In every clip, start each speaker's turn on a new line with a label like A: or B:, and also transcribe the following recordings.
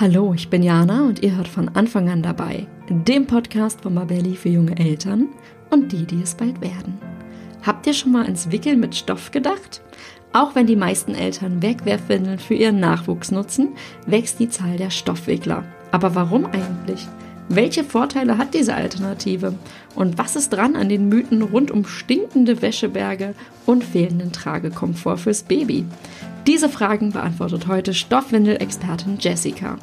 A: Hallo, ich bin Jana und ihr hört von Anfang an dabei, dem Podcast von Mabelli für junge Eltern und die, die es bald werden. Habt ihr schon mal ins Wickeln mit Stoff gedacht? Auch wenn die meisten Eltern Wegwerfwindeln für ihren Nachwuchs nutzen, wächst die Zahl der Stoffwickler. Aber warum eigentlich? Welche Vorteile hat diese Alternative? Und was ist dran an den Mythen rund um stinkende Wäscheberge und fehlenden Tragekomfort fürs Baby? Diese Fragen beantwortet heute Stoffwindel-Expertin Jessica.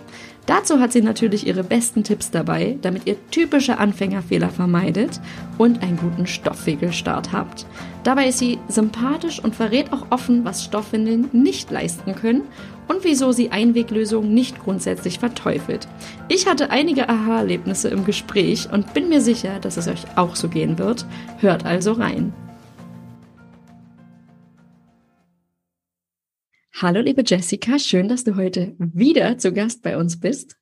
A: Dazu hat sie natürlich ihre besten Tipps dabei, damit ihr typische Anfängerfehler vermeidet und einen guten Stoffwickelstart habt. Dabei ist sie sympathisch und verrät auch offen, was Stoffwindeln nicht leisten können und wieso sie Einweglösungen nicht grundsätzlich verteufelt. Ich hatte einige Aha-Erlebnisse im Gespräch und bin mir sicher, dass es euch auch so gehen wird. Hört also rein. Hallo, liebe Jessica, schön, dass du heute wieder zu Gast bei uns bist.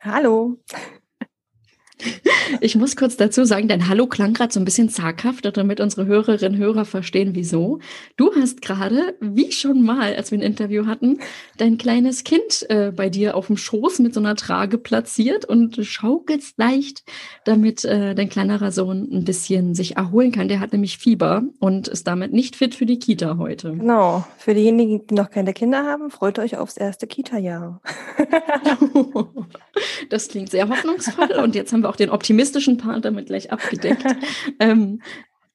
B: Hallo.
A: Ich muss kurz dazu sagen, dein Hallo klang gerade so ein bisschen zaghaft, damit unsere Hörerinnen und Hörer verstehen, wieso. Du hast gerade, wie schon mal, als wir ein Interview hatten, dein kleines Kind äh, bei dir auf dem Schoß mit so einer Trage platziert und schaukelst leicht, damit äh, dein kleinerer Sohn ein bisschen sich erholen kann. Der hat nämlich Fieber und ist damit nicht fit für die Kita heute.
B: Genau. Für diejenigen, die noch keine Kinder haben, freut euch aufs erste Kita-Jahr.
A: das klingt sehr hoffnungsvoll und jetzt haben wir auch den optimistischen Part damit gleich abgedeckt. ähm,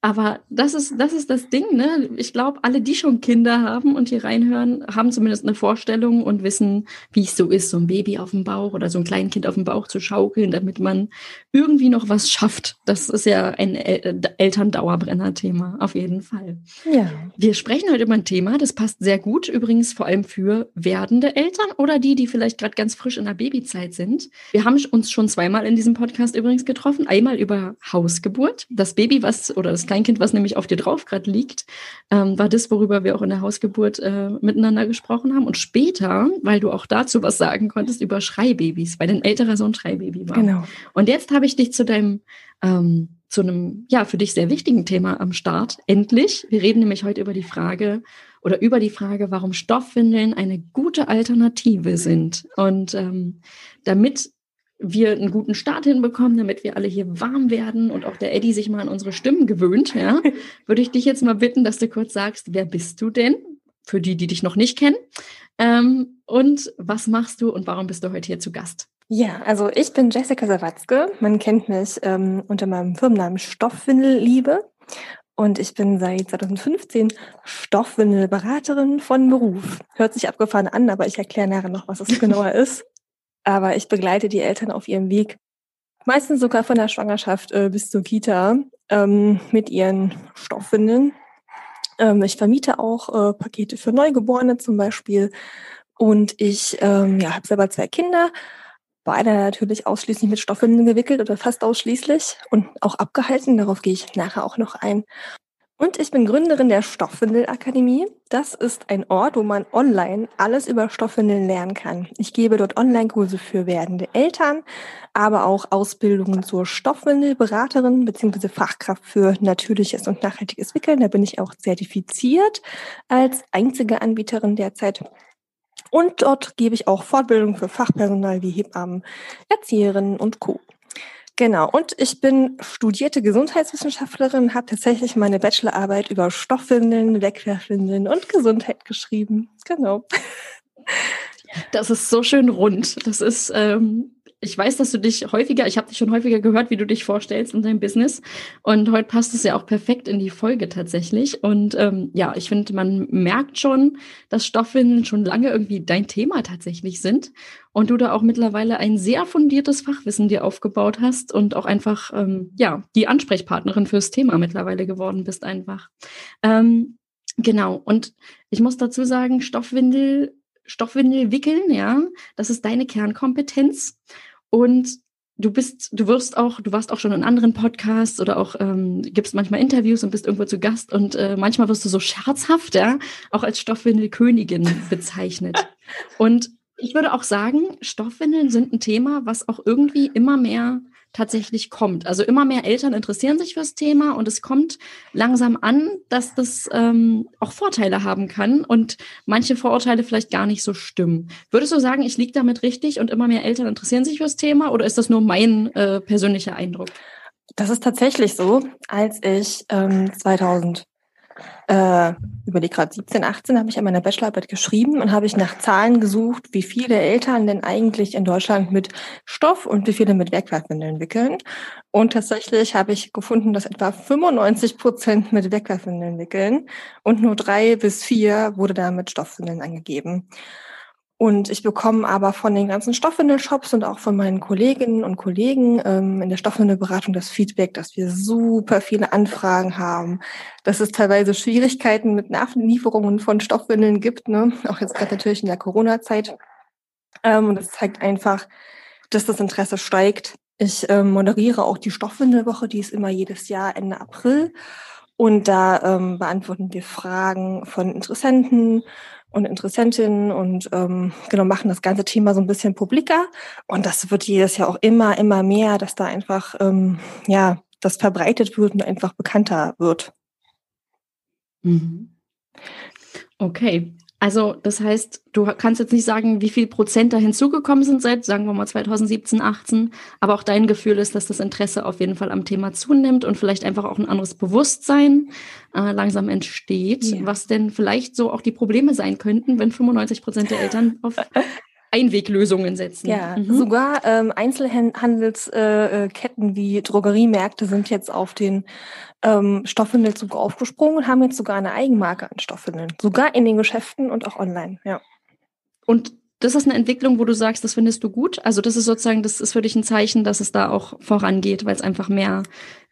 A: aber das ist, das ist das Ding, ne? Ich glaube, alle, die schon Kinder haben und hier reinhören, haben zumindest eine Vorstellung und wissen, wie es so ist, so ein Baby auf dem Bauch oder so ein Kleinkind auf dem Bauch zu schaukeln, damit man irgendwie noch was schafft. Das ist ja ein El Elterndauerbrenner-Thema, auf jeden Fall. Ja. Wir sprechen heute über ein Thema, das passt sehr gut, übrigens vor allem für werdende Eltern oder die, die vielleicht gerade ganz frisch in der Babyzeit sind. Wir haben uns schon zweimal in diesem Podcast übrigens getroffen. Einmal über Hausgeburt, das Baby, was oder das Kleinkind, was nämlich auf dir drauf gerade liegt, ähm, war das, worüber wir auch in der Hausgeburt äh, miteinander gesprochen haben. Und später, weil du auch dazu was sagen konntest, über Schreibabys, weil dein älterer Sohn Schreibaby war. Genau. Und jetzt habe ich dich zu deinem ähm, zu einem, ja, für dich sehr wichtigen Thema am Start. Endlich. Wir reden nämlich heute über die Frage oder über die Frage, warum Stoffwindeln eine gute Alternative sind. Und ähm, damit wir einen guten Start hinbekommen, damit wir alle hier warm werden und auch der Eddie sich mal an unsere Stimmen gewöhnt, ja, würde ich dich jetzt mal bitten, dass du kurz sagst, wer bist du denn? Für die, die dich noch nicht kennen. Ähm, und was machst du und warum bist du heute hier zu Gast?
B: Ja, also ich bin Jessica Sawatzke. Man kennt mich ähm, unter meinem Firmennamen Stoffwindelliebe. Und ich bin seit 2015 Stoffwindelberaterin von Beruf. Hört sich abgefahren an, aber ich erkläre nachher noch, was es genauer ist. Aber ich begleite die Eltern auf ihrem Weg, meistens sogar von der Schwangerschaft äh, bis zur Kita, ähm, mit ihren Stoffwindeln. Ähm, ich vermiete auch äh, Pakete für Neugeborene zum Beispiel. Und ich ähm, ja, habe selber zwei Kinder, beide natürlich ausschließlich mit Stoffwindeln gewickelt oder fast ausschließlich und auch abgehalten. Darauf gehe ich nachher auch noch ein. Und ich bin Gründerin der Stoffwindelakademie. Das ist ein Ort, wo man online alles über Stoffwindeln lernen kann. Ich gebe dort Online-Kurse für werdende Eltern, aber auch Ausbildungen zur Stoffwindelberaterin bzw. Fachkraft für natürliches und nachhaltiges Wickeln. Da bin ich auch zertifiziert als einzige Anbieterin derzeit. Und dort gebe ich auch Fortbildung für Fachpersonal wie Hebammen, Erzieherinnen und Co. Genau, und ich bin studierte Gesundheitswissenschaftlerin, habe tatsächlich meine Bachelorarbeit über Stoffwindeln, Wegwerfwindeln und Gesundheit geschrieben. Genau.
A: Das ist so schön rund. Das ist ähm, ich weiß, dass du dich häufiger, ich habe dich schon häufiger gehört, wie du dich vorstellst in deinem Business. Und heute passt es ja auch perfekt in die Folge tatsächlich. Und ähm, ja, ich finde, man merkt schon, dass Stoffwindeln schon lange irgendwie dein Thema tatsächlich sind. Und du da auch mittlerweile ein sehr fundiertes Fachwissen dir aufgebaut hast und auch einfach, ähm, ja, die Ansprechpartnerin fürs Thema mittlerweile geworden bist einfach. Ähm, genau. Und ich muss dazu sagen, Stoffwindel Stoffwindel wickeln, ja, das ist deine Kernkompetenz. Und du bist, du wirst auch, du warst auch schon in anderen Podcasts oder auch ähm, gibst manchmal Interviews und bist irgendwo zu Gast und äh, manchmal wirst du so scherzhaft, ja, auch als Stoffwindelkönigin bezeichnet. und ich würde auch sagen, Stoffwindeln sind ein Thema, was auch irgendwie immer mehr tatsächlich kommt. Also immer mehr Eltern interessieren sich fürs Thema und es kommt langsam an, dass das ähm, auch Vorteile haben kann und manche Vorurteile vielleicht gar nicht so stimmen. Würdest du sagen, ich liege damit richtig und immer mehr Eltern interessieren sich fürs Thema oder ist das nur mein äh, persönlicher Eindruck?
B: Das ist tatsächlich so. Als ich ähm, 2000 äh, über die gerade 17, 18 habe ich an meiner Bachelorarbeit geschrieben und habe ich nach Zahlen gesucht, wie viele Eltern denn eigentlich in Deutschland mit Stoff und wie viele mit Wegwerfwindeln wickeln. Und tatsächlich habe ich gefunden, dass etwa 95 Prozent mit Wegwerfwindeln wickeln und nur drei bis vier wurde da mit Stoffwindeln angegeben. Und ich bekomme aber von den ganzen Stoffwindelshops und auch von meinen Kolleginnen und Kollegen ähm, in der Stoffwindelberatung das Feedback, dass wir super viele Anfragen haben, dass es teilweise Schwierigkeiten mit Nachlieferungen von Stoffwindeln gibt, ne? auch jetzt gerade natürlich in der Corona-Zeit. Ähm, und das zeigt einfach, dass das Interesse steigt. Ich ähm, moderiere auch die Stoffwindelwoche, die ist immer jedes Jahr Ende April. Und da ähm, beantworten wir Fragen von Interessenten und Interessentinnen und ähm, genau machen das ganze Thema so ein bisschen publiker. Und das wird jedes Jahr auch immer, immer mehr, dass da einfach ähm, ja das verbreitet wird und einfach bekannter wird.
A: Mhm. Okay. Also das heißt, du kannst jetzt nicht sagen, wie viel Prozent da hinzugekommen sind seit, sagen wir mal, 2017, 18, aber auch dein Gefühl ist, dass das Interesse auf jeden Fall am Thema zunimmt und vielleicht einfach auch ein anderes Bewusstsein äh, langsam entsteht, ja. was denn vielleicht so auch die Probleme sein könnten, wenn 95 Prozent der Eltern auf Einweglösungen setzen.
B: Ja, mhm. sogar ähm, Einzelhandelsketten äh, wie Drogeriemärkte sind jetzt auf den ähm, Stoffwindelzug aufgesprungen und haben jetzt sogar eine Eigenmarke an Stoffwindeln. Sogar in den Geschäften und auch online, ja.
A: Und das ist eine Entwicklung, wo du sagst, das findest du gut. Also das ist sozusagen, das ist für dich ein Zeichen, dass es da auch vorangeht, weil es einfach mehr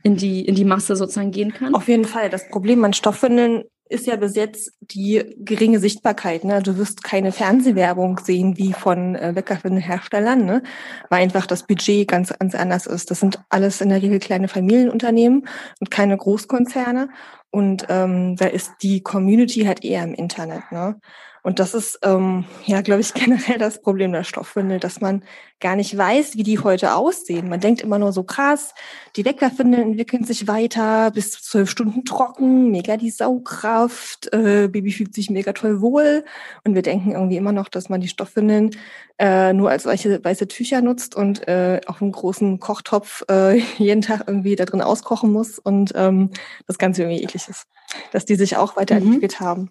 A: in die, in die Masse sozusagen gehen kann.
B: Auf jeden Fall. Das Problem an Stoffwindeln ist ja bis jetzt die geringe Sichtbarkeit. Ne? Du wirst keine Fernsehwerbung sehen wie von äh, Weckerwindelherstellern, ne? weil einfach das Budget ganz, ganz anders ist. Das sind alles in der Regel kleine Familienunternehmen und keine Großkonzerne. Und ähm, da ist die Community halt eher im Internet. Ne? Und das ist, ähm, ja, glaube ich, generell das Problem der Stoffwindel, dass man gar nicht weiß, wie die heute aussehen. Man denkt immer nur so krass, die Wegwerfwindeln entwickeln sich weiter, bis zu zwölf Stunden trocken, mega die Saugkraft, äh, Baby fühlt sich mega toll wohl. Und wir denken irgendwie immer noch, dass man die Stoffwindeln äh, nur als weiße, weiße Tücher nutzt und äh, auf einem großen Kochtopf äh, jeden Tag irgendwie da drin auskochen muss und ähm, das Ganze irgendwie eklig ist. Dass die sich auch weiterentwickelt mhm. haben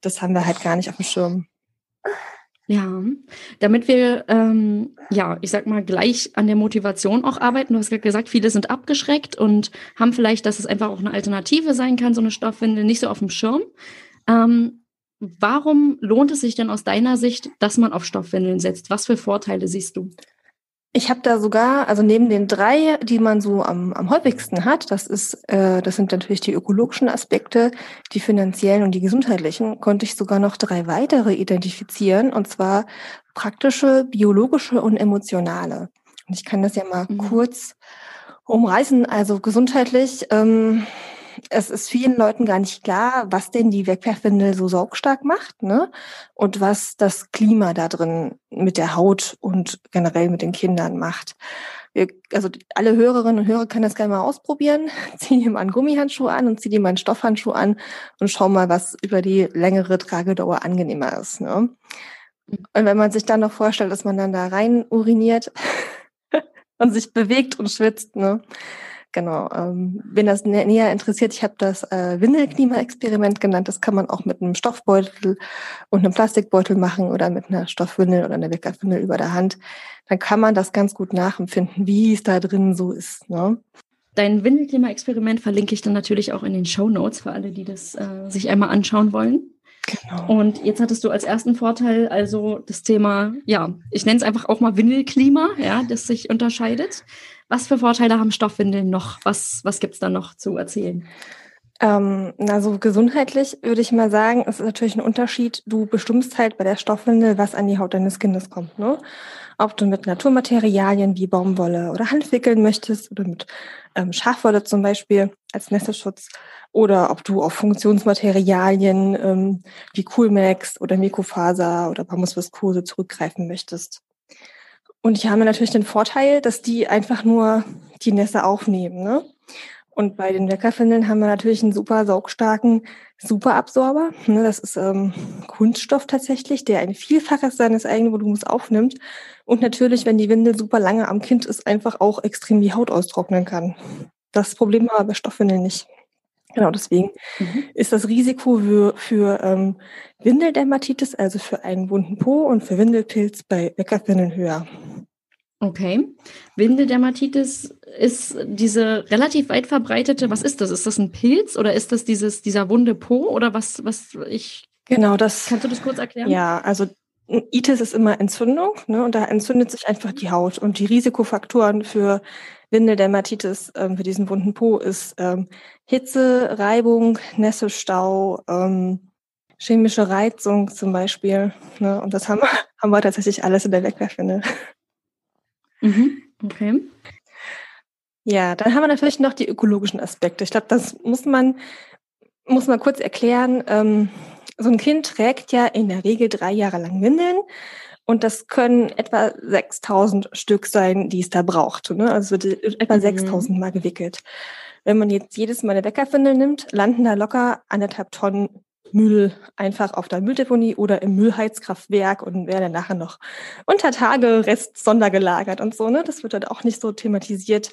B: das haben wir halt gar nicht auf dem Schirm.
A: Ja, damit wir, ähm, ja, ich sag mal, gleich an der Motivation auch arbeiten. Du hast gerade gesagt, viele sind abgeschreckt und haben vielleicht, dass es einfach auch eine Alternative sein kann, so eine Stoffwindel, nicht so auf dem Schirm. Ähm, warum lohnt es sich denn aus deiner Sicht, dass man auf Stoffwindeln setzt? Was für Vorteile siehst du?
B: Ich habe da sogar, also neben den drei, die man so am, am häufigsten hat, das ist, äh, das sind natürlich die ökologischen Aspekte, die finanziellen und die gesundheitlichen, konnte ich sogar noch drei weitere identifizieren, und zwar praktische, biologische und emotionale. Und ich kann das ja mal mhm. kurz umreißen. Also gesundheitlich ähm, es ist vielen Leuten gar nicht klar, was denn die Wegwerfwindel so saugstark macht, ne? Und was das Klima da drin mit der Haut und generell mit den Kindern macht. Wir, also alle Hörerinnen und Hörer können das gerne mal ausprobieren. Zieh dir mal einen Gummihandschuh an und zieh dir mal einen Stoffhandschuh an und schau mal, was über die längere Tragedauer angenehmer ist. Ne? Und wenn man sich dann noch vorstellt, dass man dann da rein uriniert und sich bewegt und schwitzt, ne? Genau. Ähm, wenn das nä näher interessiert, ich habe das äh, Windelklima-Experiment genannt. Das kann man auch mit einem Stoffbeutel und einem Plastikbeutel machen oder mit einer Stoffwindel oder einer Wickelwindel über der Hand. Dann kann man das ganz gut nachempfinden, wie es da drin so ist. Ne?
A: Dein Windelklima-Experiment verlinke ich dann natürlich auch in den Show Notes für alle, die das äh, sich einmal anschauen wollen. Genau. Und jetzt hattest du als ersten Vorteil also das Thema, ja, ich nenne es einfach auch mal Windelklima, ja, das sich unterscheidet. Was für Vorteile haben Stoffwindeln noch? Was, was gibt es da noch zu erzählen?
B: Ähm, also gesundheitlich würde ich mal sagen, es ist natürlich ein Unterschied. Du bestimmst halt bei der Stoffwindel, was an die Haut deines Kindes kommt. Ne? Ob du mit Naturmaterialien wie Baumwolle oder Hand wickeln möchtest oder mit ähm, Schafwolle zum Beispiel als Nässeschutz oder ob du auf Funktionsmaterialien ähm, wie Coolmax oder Mikrofaser oder Bambusviskose zurückgreifen möchtest. Und die haben natürlich den Vorteil, dass die einfach nur die Nässe aufnehmen. Ne? Und bei den Weckerfindeln haben wir natürlich einen super saugstarken Superabsorber. Ne, das ist ähm, Kunststoff tatsächlich, der ein Vielfaches seines eigenen Volumens aufnimmt. Und natürlich, wenn die Windel super lange am Kind ist, einfach auch extrem die Haut austrocknen kann. Das Problem haben wir bei Stoffwindeln nicht. Genau, deswegen mhm. ist das Risiko für, für ähm, Windeldermatitis, also für einen wunden Po und für Windelpilz bei Weckerfindeln höher.
A: Okay. Windeldermatitis ist diese relativ weit verbreitete, was ist das? Ist das ein Pilz oder ist das dieses, dieser wunde Po oder was, was ich.
B: Genau, das.
A: Kannst du das kurz erklären?
B: Ja, also Itis ist immer Entzündung, ne? Und da entzündet sich einfach die Haut. Und die Risikofaktoren für Windeldermatitis, ähm, für diesen wunden Po, ist ähm, Hitze, Reibung, Nässestau, ähm, chemische Reizung zum Beispiel. Ne? Und das haben, haben wir tatsächlich alles in der Wegwerfwindel.
A: Mhm. Okay.
B: Ja, dann haben wir natürlich noch die ökologischen Aspekte. Ich glaube, das muss man, muss man kurz erklären. Ähm, so ein Kind trägt ja in der Regel drei Jahre lang Windeln. Und das können etwa 6000 Stück sein, die es da braucht. Ne? Also wird etwa mhm. 6000 Mal gewickelt. Wenn man jetzt jedes Mal eine Weckerwindel nimmt, landen da locker anderthalb Tonnen Müll einfach auf der Mülldeponie oder im Müllheizkraftwerk und werden nachher noch unter Tage Rest sondergelagert und so. Ne? Das wird dann auch nicht so thematisiert.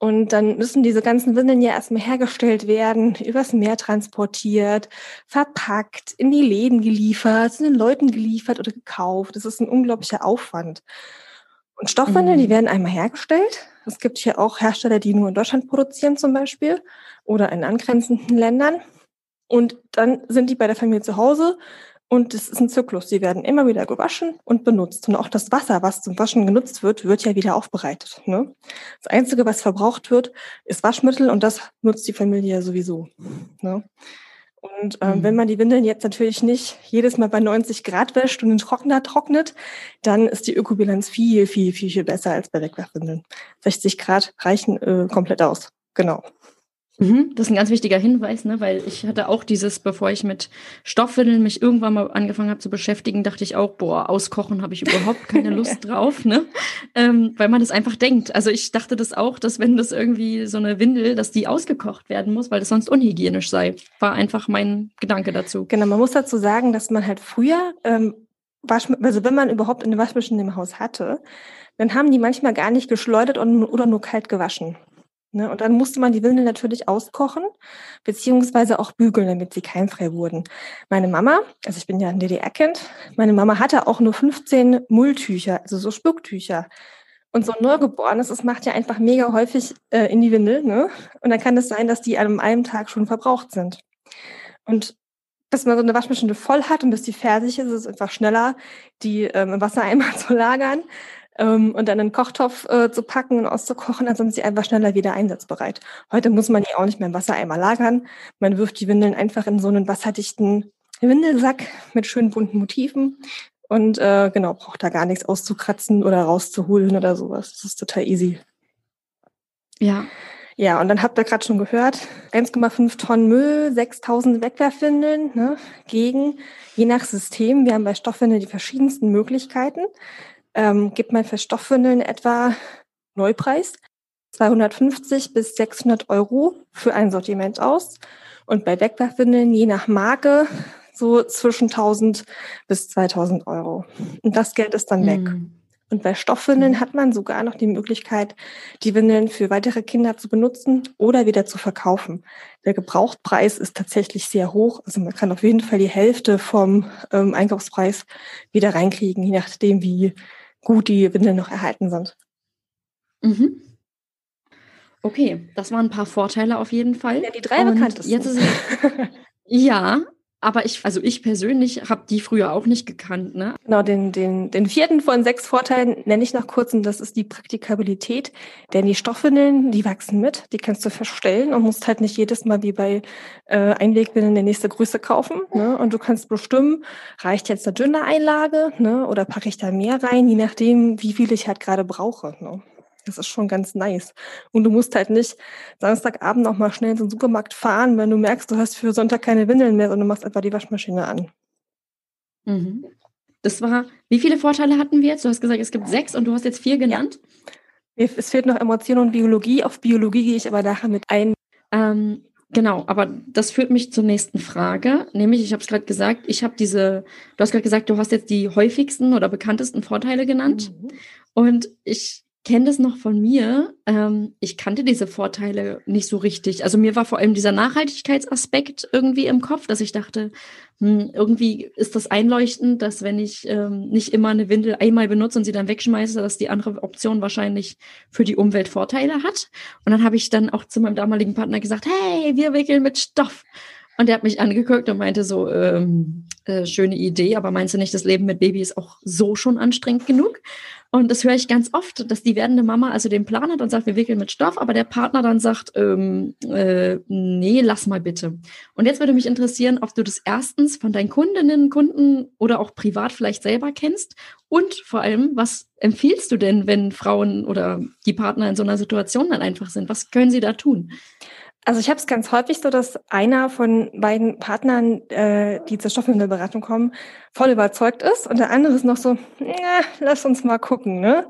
B: Und dann müssen diese ganzen Windeln ja erstmal hergestellt werden, übers Meer transportiert, verpackt, in die Läden geliefert, zu den Leuten geliefert oder gekauft. Das ist ein unglaublicher Aufwand. Und Stoffwindeln, mhm. die werden einmal hergestellt. Es gibt hier auch Hersteller, die nur in Deutschland produzieren zum Beispiel oder in angrenzenden Ländern. Und dann sind die bei der Familie zu Hause und es ist ein Zyklus. Die werden immer wieder gewaschen und benutzt. Und auch das Wasser, was zum Waschen genutzt wird, wird ja wieder aufbereitet. Ne? Das Einzige, was verbraucht wird, ist Waschmittel und das nutzt die Familie ja sowieso. Ne? Und ähm, mhm. wenn man die Windeln jetzt natürlich nicht jedes Mal bei 90 Grad wäscht und den Trockner trocknet, dann ist die Ökobilanz viel, viel, viel, viel besser als bei Wegwerfwindeln. 60 Grad reichen äh, komplett aus. Genau.
A: Mhm, das ist ein ganz wichtiger Hinweis, ne? weil ich hatte auch dieses, bevor ich mit Stoffwindeln mich irgendwann mal angefangen habe zu beschäftigen, dachte ich auch, boah, auskochen habe ich überhaupt keine Lust drauf, ne? Ähm, weil man das einfach denkt. Also ich dachte das auch, dass wenn das irgendwie so eine Windel, dass die ausgekocht werden muss, weil das sonst unhygienisch sei. War einfach mein Gedanke dazu.
B: Genau, man muss dazu sagen, dass man halt früher, ähm, Waschmittel, also wenn man überhaupt eine Waschmaschine im Haus hatte, dann haben die manchmal gar nicht geschleudert oder nur kalt gewaschen. Ne? Und dann musste man die Windeln natürlich auskochen, beziehungsweise auch bügeln, damit sie keimfrei wurden. Meine Mama, also ich bin ja ein DDR-Kind, meine Mama hatte auch nur 15 Mulltücher, also so Spucktücher. Und so ein Neugeborenes, das macht ja einfach mega häufig äh, in die Windel. Ne? Und dann kann es sein, dass die an einem Tag schon verbraucht sind. Und dass man so eine Waschmaschine voll hat und dass die fertig ist, ist es einfach schneller, die ähm, im Wassereimer zu lagern, ähm, und dann einen Kochtopf äh, zu packen und auszukochen, dann sind sie einfach schneller wieder einsatzbereit. Heute muss man die auch nicht mehr im Wassereimer lagern. Man wirft die Windeln einfach in so einen wasserdichten Windelsack mit schönen bunten Motiven und äh, genau, braucht da gar nichts auszukratzen oder rauszuholen oder sowas. Das ist total easy.
A: Ja.
B: Ja, und dann habt ihr gerade schon gehört, 1,5 Tonnen Müll, 6000 Wegwerfwindeln ne, gegen, je nach System. Wir haben bei Stoffwindeln die verschiedensten Möglichkeiten ähm, gibt man für Stoffwindeln etwa Neupreis 250 bis 600 Euro für ein Sortiment aus. Und bei Wegwerfwindeln je nach Marke so zwischen 1000 bis 2000 Euro. Und das Geld ist dann weg. Mm. Und bei Stoffwindeln mm. hat man sogar noch die Möglichkeit, die Windeln für weitere Kinder zu benutzen oder wieder zu verkaufen. Der Gebrauchtpreis ist tatsächlich sehr hoch. Also man kann auf jeden Fall die Hälfte vom ähm, Einkaufspreis wieder reinkriegen, je nachdem, wie gut die Windeln noch erhalten sind.
A: Mhm. Okay, das waren ein paar Vorteile auf jeden Fall.
B: Ja, die drei bekanntesten.
A: Jetzt ist ja, aber ich, also ich persönlich habe die früher auch nicht gekannt. Ne?
B: Genau, den, den, den vierten von sechs Vorteilen nenne ich noch kurz und das ist die Praktikabilität. Denn die Stoffwindeln, die wachsen mit, die kannst du verstellen und musst halt nicht jedes Mal wie bei äh, Einwegwindeln die nächste Größe kaufen. Ne? Und du kannst bestimmen, reicht jetzt eine dünne Einlage ne? oder packe ich da mehr rein, je nachdem, wie viel ich halt gerade brauche. Ne? Das ist schon ganz nice. Und du musst halt nicht Samstagabend noch mal schnell den Supermarkt fahren, wenn du merkst, du hast für Sonntag keine Windeln mehr, sondern du machst einfach die Waschmaschine an.
A: Mhm. das war, wie viele Vorteile hatten wir jetzt? Du hast gesagt, es gibt sechs und du hast jetzt vier genannt.
B: Ja. Es fehlt noch Emotion und Biologie. Auf Biologie gehe ich aber nachher mit ein.
A: Ähm, genau, aber das führt mich zur nächsten Frage. Nämlich, ich habe es gerade gesagt, ich habe diese, du hast gerade gesagt, du hast jetzt die häufigsten oder bekanntesten Vorteile genannt. Mhm. Und ich kenne das noch von mir. Ähm, ich kannte diese Vorteile nicht so richtig. Also mir war vor allem dieser Nachhaltigkeitsaspekt irgendwie im Kopf, dass ich dachte, hm, irgendwie ist das einleuchtend, dass wenn ich ähm, nicht immer eine Windel einmal benutze und sie dann wegschmeiße, dass die andere Option wahrscheinlich für die Umwelt Vorteile hat. Und dann habe ich dann auch zu meinem damaligen Partner gesagt, hey, wir wickeln mit Stoff. Und er hat mich angeguckt und meinte so, ähm, äh, schöne Idee, aber meinst du nicht, das Leben mit Baby ist auch so schon anstrengend genug? Und das höre ich ganz oft, dass die werdende Mama also den Plan hat und sagt, wir wickeln mit Stoff, aber der Partner dann sagt, ähm, äh, nee, lass mal bitte. Und jetzt würde mich interessieren, ob du das erstens von deinen Kundinnen, Kunden oder auch privat vielleicht selber kennst und vor allem, was empfiehlst du denn, wenn Frauen oder die Partner in so einer Situation dann einfach sind? Was können sie da tun?
B: Also ich habe es ganz häufig so, dass einer von beiden Partnern, äh, die zur Stoffwindelberatung kommen, voll überzeugt ist und der andere ist noch so, ja, lass uns mal gucken. Ne?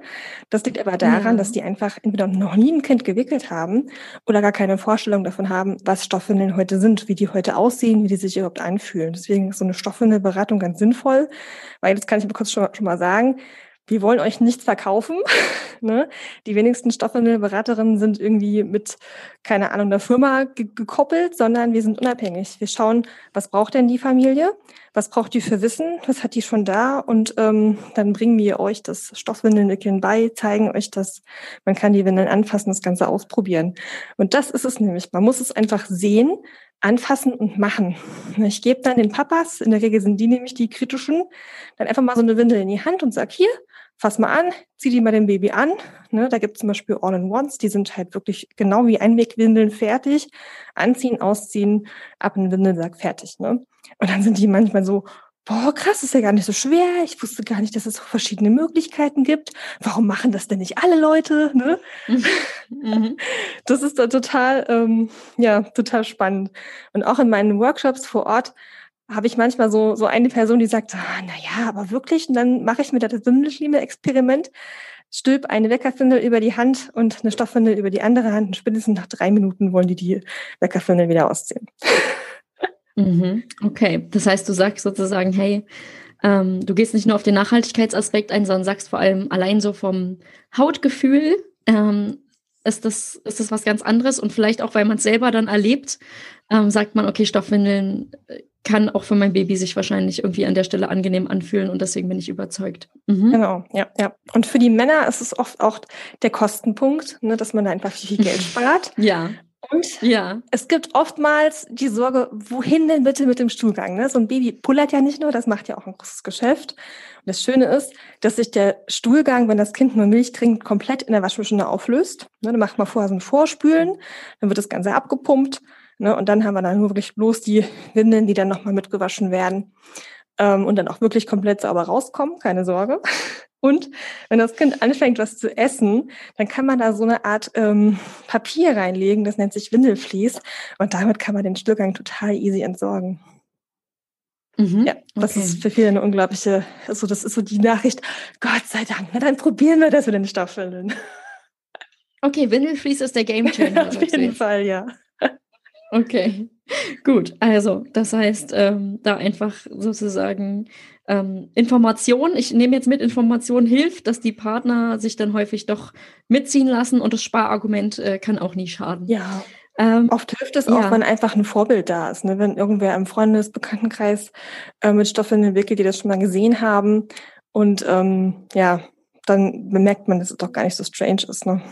B: Das liegt aber daran, ja. dass die einfach entweder noch nie ein Kind gewickelt haben oder gar keine Vorstellung davon haben, was Stoffwindeln heute sind, wie die heute aussehen, wie die sich überhaupt anfühlen. Deswegen ist so eine Stoffwindelberatung ganz sinnvoll, weil das kann ich kurz schon, schon mal sagen, wir wollen euch nichts verkaufen. ne? Die wenigsten Stoffwindelberaterinnen sind irgendwie mit, keine Ahnung, der Firma ge gekoppelt, sondern wir sind unabhängig. Wir schauen, was braucht denn die Familie? Was braucht die für Wissen? Was hat die schon da? Und ähm, dann bringen wir euch das Stoffwindeln bei, zeigen euch das. Man kann die Windeln anfassen, das Ganze ausprobieren. Und das ist es nämlich. Man muss es einfach sehen, anfassen und machen. Ich gebe dann den Papas, in der Regel sind die nämlich die kritischen, dann einfach mal so eine Windel in die Hand und sag hier, fass mal an, zieh die mal dem Baby an. Ne, da gibt es zum Beispiel All-in-Ones, die sind halt wirklich genau wie Einwegwindeln fertig. Anziehen, ausziehen, ab in den Windelsack fertig. Ne? Und dann sind die manchmal so, boah, krass, ist ja gar nicht so schwer. Ich wusste gar nicht, dass es so verschiedene Möglichkeiten gibt. Warum machen das denn nicht alle Leute? Ne? Mhm. Das ist da total, ähm, ja, total spannend. Und auch in meinen Workshops vor Ort habe ich manchmal so, so eine Person, die sagt, ah, na ja, aber wirklich? Und dann mache ich mir das Windelschlieme-Experiment, stülp eine Weckerfindel über die Hand und eine Stoffwindel über die andere Hand und spätestens nach drei Minuten wollen die die Weckerfindel wieder ausziehen.
A: Mhm. Okay, das heißt, du sagst sozusagen, hey, ähm, du gehst nicht nur auf den Nachhaltigkeitsaspekt ein, sondern sagst vor allem allein so vom Hautgefühl, ähm, ist das, ist das was ganz anderes und vielleicht auch, weil man es selber dann erlebt, ähm, sagt man, okay, Stoffwindeln äh, kann auch für mein Baby sich wahrscheinlich irgendwie an der Stelle angenehm anfühlen und deswegen bin ich überzeugt.
B: Mhm. Genau, ja, ja. Und für die Männer ist es oft auch der Kostenpunkt, ne, dass man da einfach viel Geld spart.
A: ja.
B: Und ja. es gibt oftmals die Sorge, wohin denn bitte mit dem Stuhlgang? Ne? So ein Baby pullert ja nicht nur, das macht ja auch ein großes Geschäft. Und das Schöne ist, dass sich der Stuhlgang, wenn das Kind nur Milch trinkt, komplett in der Waschmaschine auflöst. Ne? Dann macht man vorher so ein Vorspülen, dann wird das Ganze abgepumpt Ne? Und dann haben wir dann nur wirklich bloß die Windeln, die dann nochmal mitgewaschen werden ähm, und dann auch wirklich komplett sauber rauskommen, keine Sorge. Und wenn das Kind anfängt, was zu essen, dann kann man da so eine Art ähm, Papier reinlegen, das nennt sich Windelflies. Und damit kann man den Stillgang total easy entsorgen. Mhm, ja, das okay. ist für viele eine unglaubliche, also das ist so die Nachricht, Gott sei Dank, na, dann probieren wir das mit den Stoffwindeln.
A: Okay, Windelflies ist der Game Changer.
B: Auf jeden Fall, ja.
A: Okay, gut. Also, das heißt, ähm, da einfach sozusagen ähm, Information, ich nehme jetzt mit, Information hilft, dass die Partner sich dann häufig doch mitziehen lassen und das Sparargument äh, kann auch nie schaden.
B: Ja. Ähm, Oft hilft es auch, ja. wenn einfach ein Vorbild da ist. Ne? Wenn irgendwer im Freundes-, Bekanntenkreis äh, mit Stoffen entwickelt, die das schon mal gesehen haben. Und ähm, ja, dann bemerkt man, dass es doch gar nicht so strange ist. Ne?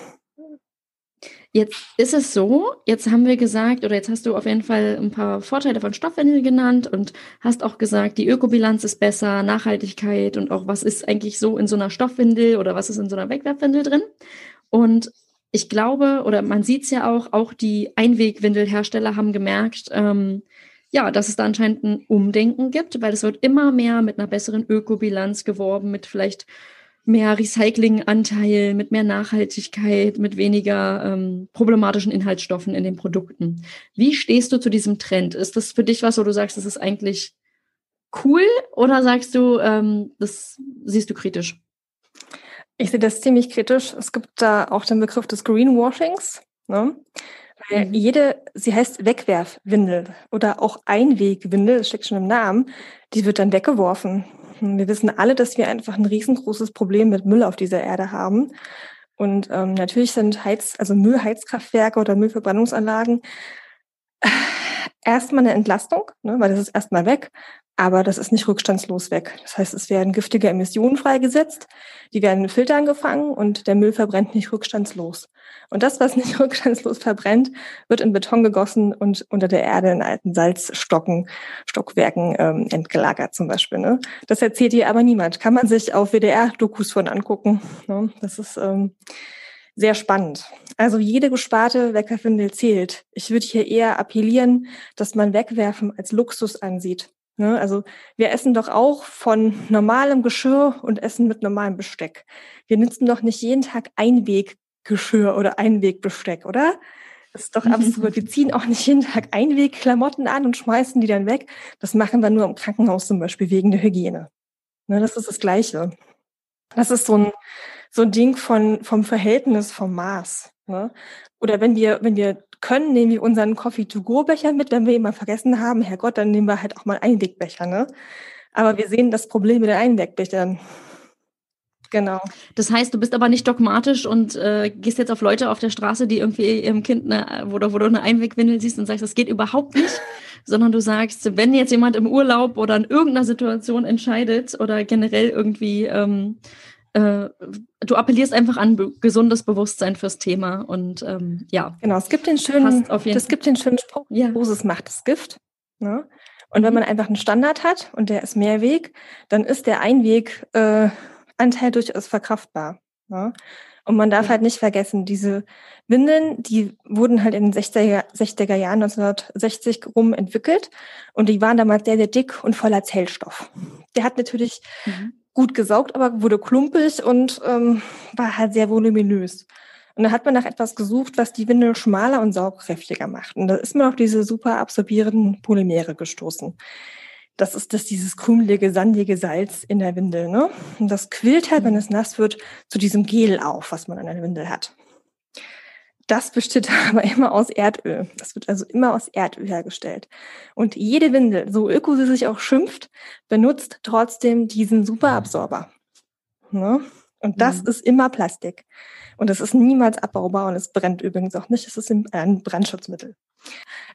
A: Jetzt ist es so, jetzt haben wir gesagt, oder jetzt hast du auf jeden Fall ein paar Vorteile von Stoffwindeln genannt und hast auch gesagt, die Ökobilanz ist besser, Nachhaltigkeit und auch was ist eigentlich so in so einer Stoffwindel oder was ist in so einer Wegwerfwindel drin. Und ich glaube, oder man sieht es ja auch, auch die Einwegwindelhersteller haben gemerkt, ähm, ja, dass es da anscheinend ein Umdenken gibt, weil es wird immer mehr mit einer besseren Ökobilanz geworben, mit vielleicht mehr Recyclinganteil, mit mehr Nachhaltigkeit, mit weniger ähm, problematischen Inhaltsstoffen in den Produkten. Wie stehst du zu diesem Trend? Ist das für dich was, wo du sagst, das ist eigentlich cool oder sagst du, ähm, das siehst du kritisch?
B: Ich sehe das ziemlich kritisch. Es gibt da auch den Begriff des Greenwashings. Ne? Weil mhm. jede, sie heißt Wegwerfwindel oder auch Einwegwindel, das steckt schon im Namen, die wird dann weggeworfen. Wir wissen alle, dass wir einfach ein riesengroßes Problem mit Müll auf dieser Erde haben. Und ähm, natürlich sind Heiz, also Müllheizkraftwerke oder Müllverbrennungsanlagen äh, erstmal eine Entlastung, ne, weil das ist erstmal weg. Aber das ist nicht rückstandslos weg. Das heißt, es werden giftige Emissionen freigesetzt, die werden in Filtern gefangen und der Müll verbrennt nicht rückstandslos. Und das, was nicht rückstandslos verbrennt, wird in Beton gegossen und unter der Erde in alten Salzstocken, Stockwerken ähm, entgelagert zum Beispiel. Ne? Das erzählt hier aber niemand. Kann man sich auf WDR-Dokus von angucken. Ne? Das ist ähm, sehr spannend. Also jede gesparte Wegwerfwindel zählt. Ich würde hier eher appellieren, dass man Wegwerfen als Luxus ansieht. Ne? Also wir essen doch auch von normalem Geschirr und essen mit normalem Besteck. Wir nutzen doch nicht jeden Tag Einweggeschirr oder Einwegbesteck, oder? Das ist doch absurd. Wir ziehen auch nicht jeden Tag Einwegklamotten an und schmeißen die dann weg. Das machen wir nur im Krankenhaus zum Beispiel wegen der Hygiene. Ne, das ist das Gleiche. Das ist so ein, so ein Ding von, vom Verhältnis, vom Maß. Ne? Oder wenn wir, wenn wir können, nehmen wir unseren Coffee-to-go-Becher mit. Wenn wir ihn mal vergessen haben, Herrgott, dann nehmen wir halt auch mal Einwegbecher. Ne? Aber wir sehen das Problem mit den Einwegbechern. Genau.
A: Das heißt, du bist aber nicht dogmatisch und äh, gehst jetzt auf Leute auf der Straße, die irgendwie ihrem Kind eine, wo, du, wo du eine Einwegwindel siehst und sagst, das geht überhaupt nicht, sondern du sagst, wenn jetzt jemand im Urlaub oder in irgendeiner Situation entscheidet oder generell irgendwie ähm, äh, du appellierst einfach an gesundes Bewusstsein fürs Thema und ähm, ja.
B: Genau, es gibt den schönen, es gibt den schönen Spruch, ja. Dosis macht das Gift. Ne? Und wenn mhm. man einfach einen Standard hat und der ist Mehrweg, dann ist der Einweganteil äh, durchaus verkraftbar. Ne? Und man darf ja. halt nicht vergessen, diese Windeln, die wurden halt in den 60er, 60er Jahren 1960 rum entwickelt und die waren damals sehr, sehr dick und voller Zellstoff. Der hat natürlich mhm gut gesaugt, aber wurde klumpig und ähm, war halt sehr voluminös. Und da hat man nach etwas gesucht, was die Windel schmaler und saugkräftiger macht. Und da ist man auf diese super absorbierenden Polymere gestoßen. Das ist das dieses krümelige, sandige Salz in der Windel. Ne? Und das quillt halt, wenn es nass wird, zu diesem Gel auf, was man an der Windel hat. Das besteht aber immer aus Erdöl. Das wird also immer aus Erdöl hergestellt. Und jede Windel, so öko sie sich auch schimpft, benutzt trotzdem diesen Superabsorber. Ne? Und das mhm. ist immer Plastik. Und es ist niemals abbaubar und es brennt übrigens auch nicht. Es ist ein Brandschutzmittel.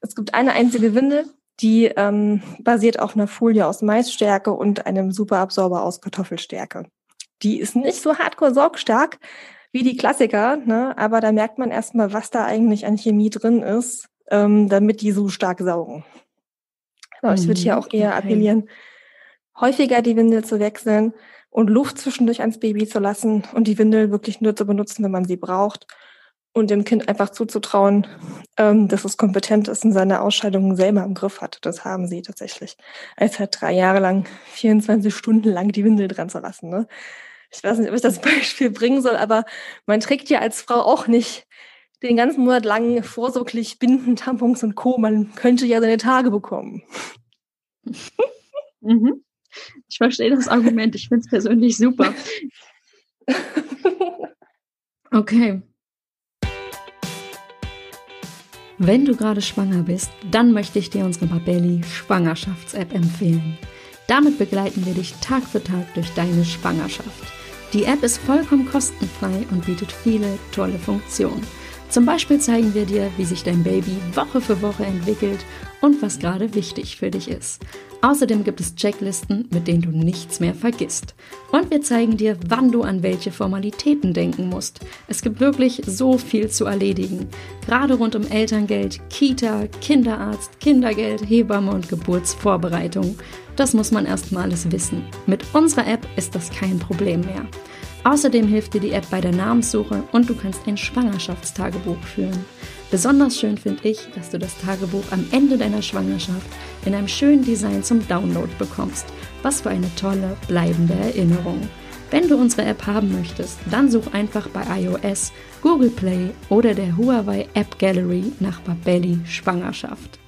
B: Es gibt eine einzige Windel, die ähm, basiert auf einer Folie aus Maisstärke und einem Superabsorber aus Kartoffelstärke. Die ist nicht so hardcore sorgstark, wie die Klassiker, ne? aber da merkt man erstmal, was da eigentlich an Chemie drin ist, ähm, damit die so stark saugen. Genau, ich würde hier auch eher appellieren, häufiger die Windel zu wechseln und Luft zwischendurch ans Baby zu lassen und die Windel wirklich nur zu benutzen, wenn man sie braucht und dem Kind einfach zuzutrauen, ähm, dass es kompetent ist und seine Ausscheidungen selber im Griff hat. Das haben sie tatsächlich. Als halt drei Jahre lang, 24 Stunden lang die Windel dran zu lassen. Ne? ich weiß nicht, ob ich das Beispiel bringen soll, aber man trägt ja als Frau auch nicht den ganzen Monat lang vorsorglich Binden, Tampons und Co. Man könnte ja seine Tage bekommen.
A: Mhm. Ich verstehe das Argument. Ich finde es persönlich super. Okay. Wenn du gerade schwanger bist, dann möchte ich dir unsere Babelli Schwangerschafts-App empfehlen. Damit begleiten wir dich Tag für Tag durch deine Schwangerschaft. Die App ist vollkommen kostenfrei und bietet viele tolle Funktionen. Zum Beispiel zeigen wir dir, wie sich dein Baby Woche für Woche entwickelt und was gerade wichtig für dich ist. Außerdem gibt es Checklisten, mit denen du nichts mehr vergisst. Und wir zeigen dir, wann du an welche Formalitäten denken musst. Es gibt wirklich so viel zu erledigen. Gerade rund um Elterngeld, Kita, Kinderarzt, Kindergeld, Hebamme und Geburtsvorbereitung. Das muss man erstmal alles wissen. Mit unserer App ist das kein Problem mehr. Außerdem hilft dir die App bei der Namenssuche und du kannst ein Schwangerschaftstagebuch führen. Besonders schön finde ich, dass du das Tagebuch am Ende deiner Schwangerschaft in einem schönen Design zum Download bekommst. Was für eine tolle, bleibende Erinnerung. Wenn du unsere App haben möchtest, dann such einfach bei iOS, Google Play oder der Huawei App Gallery nach Babelli Schwangerschaft.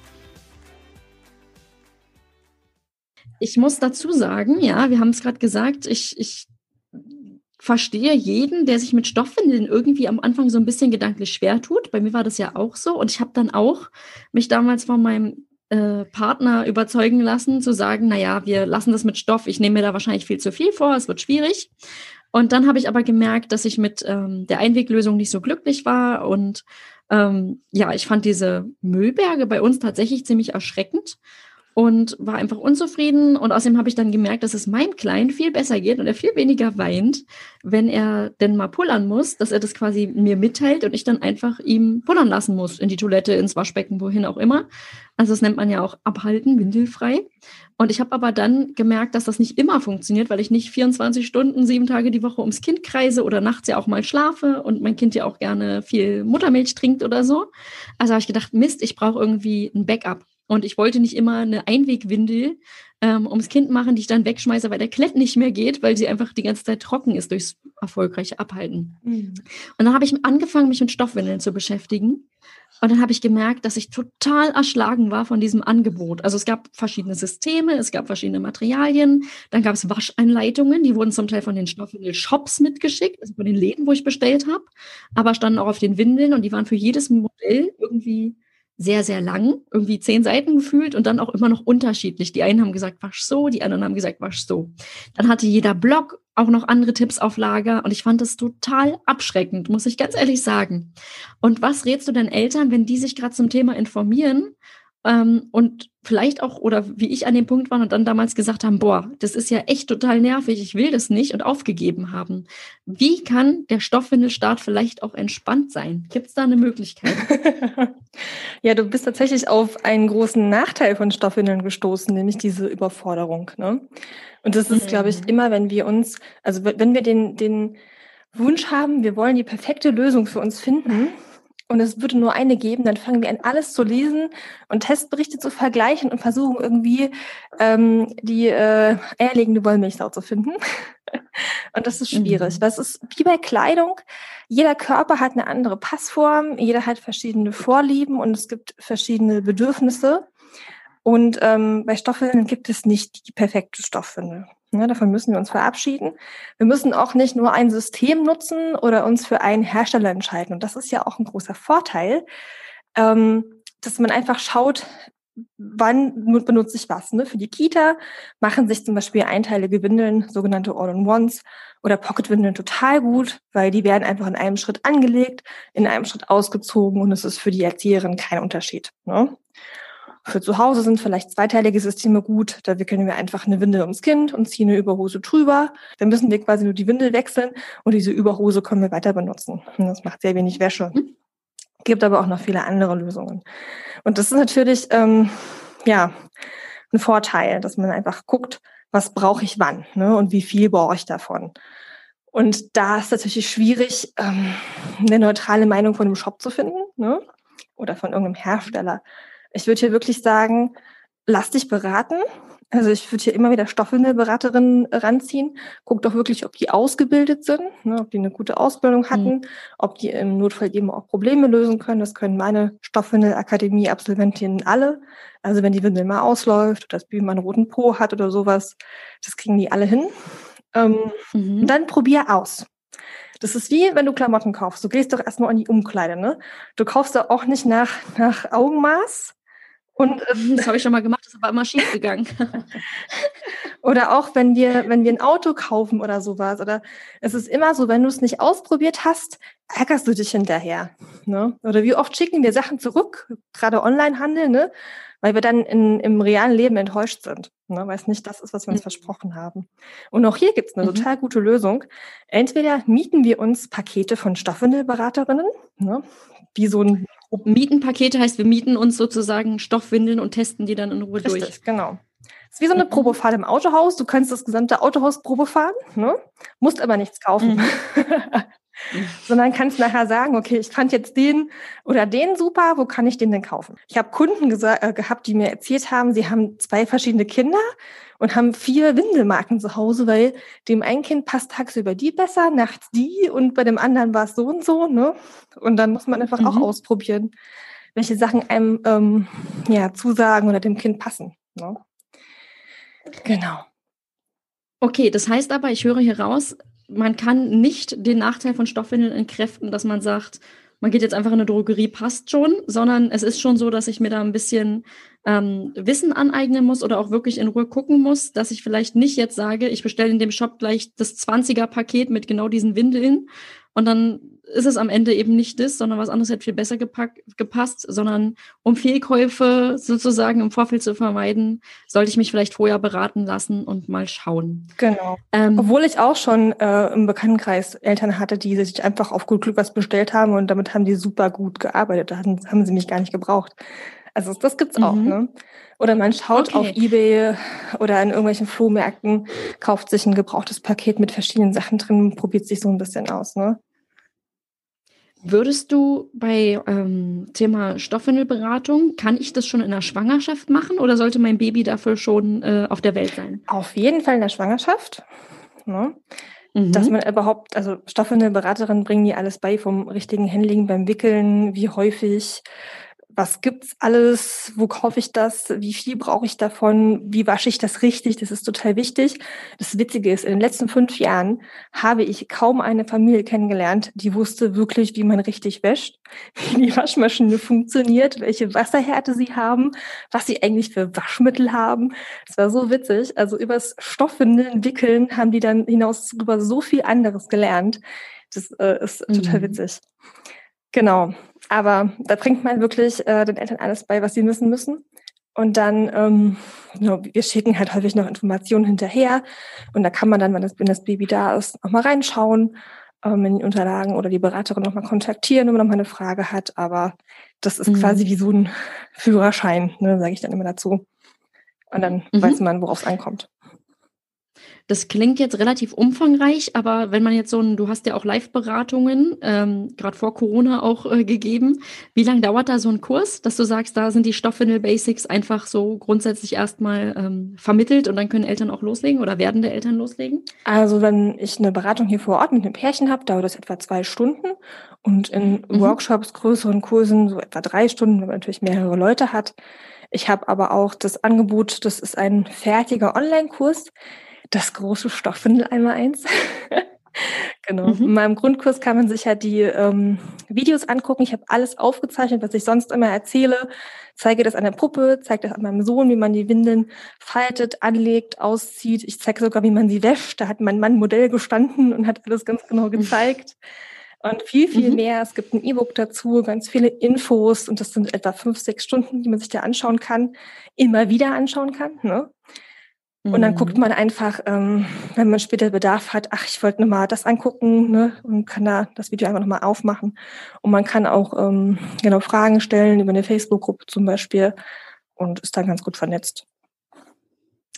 A: ich muss dazu sagen, ja, wir haben es gerade gesagt, ich, ich verstehe jeden, der sich mit Stoffwindeln irgendwie am Anfang so ein bisschen gedanklich schwer tut. Bei mir war das ja auch so. Und ich habe dann auch mich damals von meinem äh, Partner überzeugen lassen, zu sagen, naja, wir lassen das mit Stoff. Ich nehme mir da wahrscheinlich viel zu viel vor, es wird schwierig. Und dann habe ich aber gemerkt, dass ich mit ähm, der Einweglösung nicht so glücklich war. Und ähm, ja, ich fand diese Müllberge bei uns tatsächlich ziemlich erschreckend und war einfach unzufrieden. Und außerdem habe ich dann gemerkt, dass es meinem Kleinen viel besser geht und er viel weniger weint, wenn er denn mal pullern muss, dass er das quasi mir mitteilt und ich dann einfach ihm pullern lassen muss, in die Toilette, ins Waschbecken, wohin auch immer. Also das nennt man ja auch abhalten, windelfrei. Und ich habe aber dann gemerkt, dass das nicht immer funktioniert, weil ich nicht 24 Stunden, sieben Tage die Woche ums Kind kreise oder nachts ja auch mal schlafe und mein Kind ja auch gerne viel Muttermilch trinkt oder so. Also habe ich gedacht, Mist, ich brauche irgendwie ein Backup. Und ich wollte nicht immer eine Einwegwindel ähm, ums Kind machen, die ich dann wegschmeiße, weil der Klett nicht mehr geht, weil sie einfach die ganze Zeit trocken ist durchs erfolgreiche Abhalten. Mhm. Und dann habe ich angefangen, mich mit Stoffwindeln zu beschäftigen. Und dann habe ich gemerkt, dass ich total erschlagen war von diesem Angebot. Also es gab verschiedene Systeme, es gab verschiedene Materialien, dann gab es Wascheinleitungen, die wurden zum Teil von den Stoffwindel-Shops mitgeschickt, also von den Läden, wo ich bestellt habe, aber standen auch auf den Windeln und die waren für jedes Modell irgendwie sehr, sehr lang, irgendwie zehn Seiten gefühlt und dann auch immer noch unterschiedlich. Die einen haben gesagt, wasch so, die anderen haben gesagt, wasch so. Dann hatte jeder Blog auch noch andere Tipps auf Lager und ich fand das total abschreckend, muss ich ganz ehrlich sagen. Und was rätst du denn Eltern, wenn die sich gerade zum Thema informieren ähm, und vielleicht auch, oder wie ich an dem Punkt war und dann damals gesagt haben, boah, das ist ja echt total nervig, ich will das nicht und aufgegeben haben. Wie kann der Stoffwindelstart vielleicht auch entspannt sein? Gibt es da eine Möglichkeit?
B: ja, du bist tatsächlich auf einen großen Nachteil von Stoffwindeln gestoßen, nämlich diese Überforderung. Ne? Und das ist, mhm. glaube ich, immer, wenn wir uns, also wenn wir den, den Wunsch haben, wir wollen die perfekte Lösung für uns finden, und es würde nur eine geben, dann fangen wir an, alles zu lesen und Testberichte zu vergleichen und versuchen irgendwie ähm, die äh, eierlegende Wollmilchsau zu finden. und das ist schwierig. Mhm. Das ist wie bei Kleidung. Jeder Körper hat eine andere Passform, jeder hat verschiedene Vorlieben und es gibt verschiedene Bedürfnisse. Und ähm, bei Stoffwindeln gibt es nicht die perfekte Stoffwindel. Ne, davon müssen wir uns verabschieden. Wir müssen auch nicht nur ein System nutzen oder uns für einen Hersteller entscheiden. Und das ist ja auch ein großer Vorteil, ähm, dass man einfach schaut, wann benutze ich was. Ne? Für die Kita machen sich zum Beispiel einteilige Windeln, sogenannte All-in-Ones oder Pocket-Windeln total gut, weil die werden einfach in einem Schritt angelegt, in einem Schritt ausgezogen und es ist für die Erzieherin kein Unterschied. Ne? Für zu Hause sind vielleicht zweiteilige Systeme gut. Da wickeln wir einfach eine Windel ums Kind und ziehen eine Überhose drüber. Dann müssen wir quasi nur die Windel wechseln und diese Überhose können wir weiter benutzen. Und das macht sehr wenig Wäsche. Mhm. Gibt aber auch noch viele andere Lösungen. Und das ist natürlich, ähm, ja, ein Vorteil, dass man einfach guckt, was brauche ich wann ne, und wie viel brauche ich davon. Und da ist natürlich schwierig, ähm, eine neutrale Meinung von einem Shop zu finden ne, oder von irgendeinem Hersteller. Ich würde hier wirklich sagen, lass dich beraten. Also ich würde hier immer wieder Stoffwindelberaterinnen ranziehen. Guck doch wirklich, ob die ausgebildet sind, ne, ob die eine gute Ausbildung hatten, mhm. ob die im Notfall eben auch Probleme lösen können. Das können meine Stoffwindelakademie-Absolventinnen alle. Also wenn die Windel mal ausläuft oder das Baby mal einen roten Po hat oder sowas, das kriegen die alle hin. Ähm, mhm. Dann probier aus. Das ist wie, wenn du Klamotten kaufst. Du gehst doch erstmal in die Umkleide, ne? Du kaufst da auch nicht nach, nach Augenmaß, und
A: äh, das habe ich schon mal gemacht, das ist aber immer schief gegangen.
B: oder auch wenn wir, wenn wir ein Auto kaufen oder sowas. Oder es ist immer so, wenn du es nicht ausprobiert hast, ärgerst du dich hinterher. Ne? Oder wie oft schicken wir Sachen zurück, gerade Onlinehandel, ne? weil wir dann in, im realen Leben enttäuscht sind. Ne? Weil es nicht das ist, was wir uns mhm. versprochen haben. Und auch hier gibt es eine mhm. total gute Lösung. Entweder mieten wir uns Pakete von Stoffwindelberaterinnen, ne? wie so ein
A: Mietenpakete heißt, wir mieten uns sozusagen Stoffwindeln und testen die dann in Ruhe Richtig, durch.
B: genau. Das ist wie so eine mhm. Probefahrt im Autohaus. Du kannst das gesamte Autohaus Probe fahren, ne? musst aber nichts kaufen. Mhm. Sondern kannst nachher sagen, okay, ich fand jetzt den oder den super, wo kann ich den denn kaufen? Ich habe Kunden äh, gehabt, die mir erzählt haben, sie haben zwei verschiedene Kinder und haben vier Windelmarken zu Hause, weil dem einen Kind passt tagsüber die besser, nachts die und bei dem anderen war es so und so. Ne? Und dann muss man einfach mhm. auch ausprobieren, welche Sachen einem ähm, ja, zusagen oder dem Kind passen. Ne? Genau.
A: Okay, das heißt aber, ich höre hier raus, man kann nicht den Nachteil von Stoffwindeln entkräften, dass man sagt, man geht jetzt einfach in eine Drogerie, passt schon, sondern es ist schon so, dass ich mir da ein bisschen ähm, Wissen aneignen muss oder auch wirklich in Ruhe gucken muss, dass ich vielleicht nicht jetzt sage, ich bestelle in dem Shop gleich das 20er-Paket mit genau diesen Windeln und dann ist es am Ende eben nicht das, sondern was anderes hätte viel besser gepackt, gepasst, sondern um Fehlkäufe sozusagen im Vorfeld zu vermeiden, sollte ich mich vielleicht vorher beraten lassen und mal schauen.
B: Genau. Ähm, Obwohl ich auch schon äh, im Bekanntenkreis Eltern hatte, die sich einfach auf gut Glück was bestellt haben und damit haben die super gut gearbeitet. Da haben, haben sie mich gar nicht gebraucht. Also das gibt's auch, mhm. ne? Oder man schaut okay. auf Ebay oder in irgendwelchen Flohmärkten, kauft sich ein gebrauchtes Paket mit verschiedenen Sachen drin, probiert sich so ein bisschen aus, ne?
A: Würdest du bei ähm, Thema Stoffwindelberatung, kann ich das schon in der Schwangerschaft machen oder sollte mein Baby dafür schon äh, auf der Welt sein?
B: Auf jeden Fall in der Schwangerschaft. Ne? Mhm. Dass man überhaupt, also Stoffwindelberaterinnen bringen die alles bei, vom richtigen Handling beim Wickeln, wie häufig, was gibt's alles, wo kaufe ich das, wie viel brauche ich davon, wie wasche ich das richtig, das ist total wichtig. Das Witzige ist, in den letzten fünf Jahren habe ich kaum eine Familie kennengelernt, die wusste wirklich, wie man richtig wäscht, wie die Waschmaschine funktioniert, welche Wasserhärte sie haben, was sie eigentlich für Waschmittel haben. Es war so witzig. Also übers Stoffwindeln, Wickeln haben die dann hinaus über so viel anderes gelernt. Das äh, ist mhm. total witzig. Genau. Aber da bringt man wirklich äh, den Eltern alles bei, was sie wissen müssen. Und dann, ähm, you wir schicken halt häufig noch Informationen hinterher. Und da kann man dann, wenn das, wenn das Baby da ist, noch mal reinschauen ähm, in die Unterlagen oder die Beraterin noch mal kontaktieren, wenn man noch mal eine Frage hat. Aber das ist mhm. quasi wie so ein Führerschein, ne, sage ich dann immer dazu. Und dann mhm. weiß man, worauf es ankommt.
A: Das klingt jetzt relativ umfangreich, aber wenn man jetzt so ein, du hast ja auch Live-Beratungen, ähm, gerade vor Corona auch äh, gegeben. Wie lange dauert da so ein Kurs, dass du sagst, da sind die Stoffwindel-Basics einfach so grundsätzlich erstmal ähm, vermittelt und dann können Eltern auch loslegen oder werden der Eltern loslegen?
B: Also wenn ich eine Beratung hier vor Ort mit einem Pärchen habe, dauert das etwa zwei Stunden und in mhm. Workshops, größeren Kursen so etwa drei Stunden, wenn man natürlich mehrere Leute hat. Ich habe aber auch das Angebot, das ist ein fertiger Online-Kurs, das große Stoffwindel einmal eins. genau. Mhm. In meinem Grundkurs kann man sich ja die ähm, Videos angucken. Ich habe alles aufgezeichnet, was ich sonst immer erzähle. Zeige das an der Puppe, zeige das an meinem Sohn, wie man die Windeln faltet, anlegt, auszieht. Ich zeige sogar, wie man sie wäscht. Da hat mein Mann Modell gestanden und hat alles ganz genau gezeigt. Und viel, viel mhm. mehr. Es gibt ein E-Book dazu, ganz viele Infos und das sind etwa fünf, sechs Stunden, die man sich da anschauen kann, immer wieder anschauen kann. Ne? Und dann guckt mhm. man einfach, ähm, wenn man später Bedarf hat, ach, ich wollte nochmal das angucken, ne, und kann da das Video einfach nochmal aufmachen. Und man kann auch ähm, genau Fragen stellen über eine Facebook-Gruppe zum Beispiel und ist dann ganz gut vernetzt.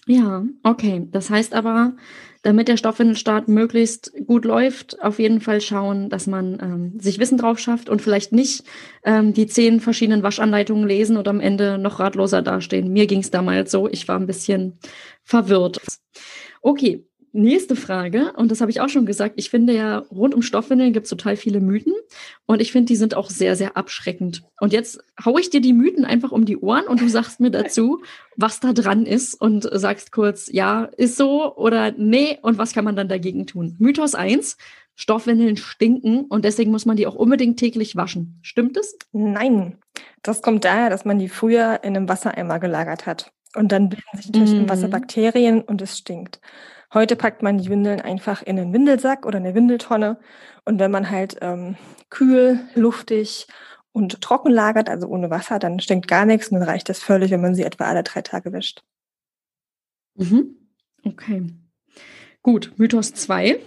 A: Ja, okay. Das heißt aber, damit der Stoffwindelstart möglichst gut läuft, auf jeden Fall schauen, dass man ähm, sich Wissen drauf schafft und vielleicht nicht ähm, die zehn verschiedenen Waschanleitungen lesen und am Ende noch ratloser dastehen. Mir ging es damals so, ich war ein bisschen verwirrt. Okay, Nächste Frage, und das habe ich auch schon gesagt, ich finde ja, rund um Stoffwindeln gibt es total viele Mythen und ich finde, die sind auch sehr, sehr abschreckend. Und jetzt haue ich dir die Mythen einfach um die Ohren und du sagst mir dazu, was da dran ist und sagst kurz, ja, ist so oder nee und was kann man dann dagegen tun. Mythos 1, Stoffwindeln stinken und deswegen muss man die auch unbedingt täglich waschen. Stimmt es?
B: Nein, das kommt daher, dass man die früher in einem Wassereimer gelagert hat. Und dann bilden sich natürlich mm. im Wasser mhm. Bakterien und es stinkt. Heute packt man die Windeln einfach in einen Windelsack oder eine Windeltonne. Und wenn man halt ähm, kühl, luftig und trocken lagert, also ohne Wasser, dann stinkt gar nichts und dann reicht das völlig, wenn man sie etwa alle drei Tage wäscht.
A: Mhm. Okay. Gut, Mythos 2.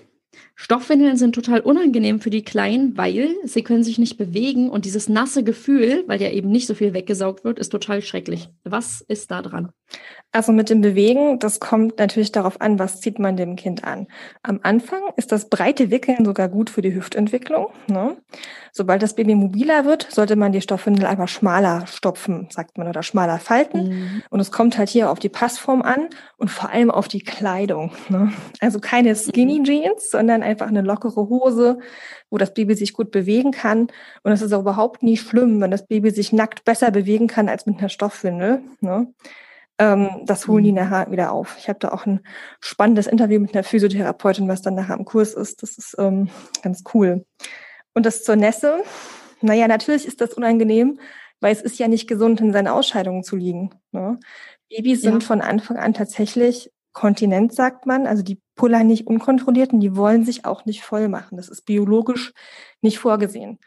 A: Stoffwindeln sind total unangenehm für die Kleinen, weil sie können sich nicht bewegen und dieses nasse Gefühl, weil ja eben nicht so viel weggesaugt wird, ist total schrecklich. Was ist da dran?
B: Also mit dem Bewegen, das kommt natürlich darauf an, was zieht man dem Kind an. Am Anfang ist das breite Wickeln sogar gut für die Hüftentwicklung. Ne? Sobald das Baby mobiler wird, sollte man die Stoffwindel einfach schmaler stopfen, sagt man, oder schmaler falten. Mhm. Und es kommt halt hier auf die Passform an und vor allem auf die Kleidung. Ne? Also keine Skinny mhm. Jeans, sondern einfach eine lockere Hose, wo das Baby sich gut bewegen kann. Und es ist auch überhaupt nie schlimm, wenn das Baby sich nackt besser bewegen kann als mit einer Stoffwindel. Ne? ähm, das holen die mhm. nachher wieder auf. Ich habe da auch ein spannendes Interview mit einer Physiotherapeutin, was dann nachher im Kurs ist. Das ist ähm, ganz cool. Und das zur Nässe, naja, natürlich ist das unangenehm, weil es ist ja nicht gesund, in seinen Ausscheidungen zu liegen. Ne? Babys sind ja. von Anfang an tatsächlich Kontinent, sagt man. Also die pullern nicht unkontrolliert und die wollen sich auch nicht voll machen. Das ist biologisch nicht vorgesehen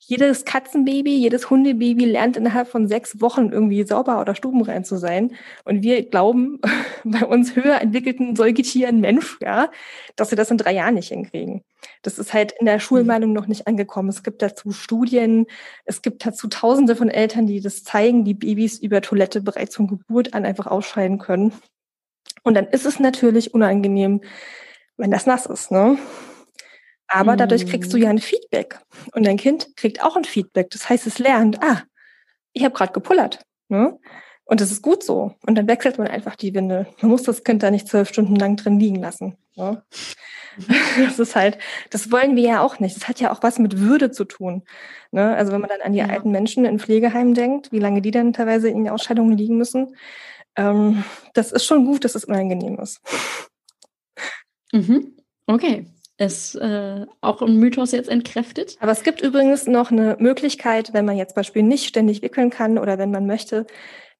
B: jedes Katzenbaby, jedes Hundebaby lernt innerhalb von sechs Wochen irgendwie sauber oder stubenrein zu sein. Und wir glauben bei uns höher entwickelten Säugetieren Mensch, ja, dass wir das in drei Jahren nicht hinkriegen. Das ist halt in der Schulmeinung noch nicht angekommen. Es gibt dazu Studien, es gibt dazu Tausende von Eltern, die das zeigen, die Babys über Toilette bereits von Geburt an einfach ausscheiden können. Und dann ist es natürlich unangenehm, wenn das nass ist, ne? Aber dadurch kriegst du ja ein Feedback. Und dein Kind kriegt auch ein Feedback. Das heißt, es lernt, ah, ich habe gerade gepullert. Ne? Und das ist gut so. Und dann wechselt man einfach die Windel. Man muss das Kind da nicht zwölf Stunden lang drin liegen lassen. Ne? Das ist halt, das wollen wir ja auch nicht. Das hat ja auch was mit Würde zu tun. Ne? Also wenn man dann an die ja. alten Menschen in Pflegeheimen denkt, wie lange die dann teilweise in Ausscheidungen liegen müssen, ähm, das ist schon gut, dass es unangenehm ist.
A: Mhm. Okay ist äh, auch ein Mythos jetzt entkräftet.
B: Aber es gibt übrigens noch eine Möglichkeit, wenn man jetzt zum Beispiel nicht ständig wickeln kann oder wenn man möchte,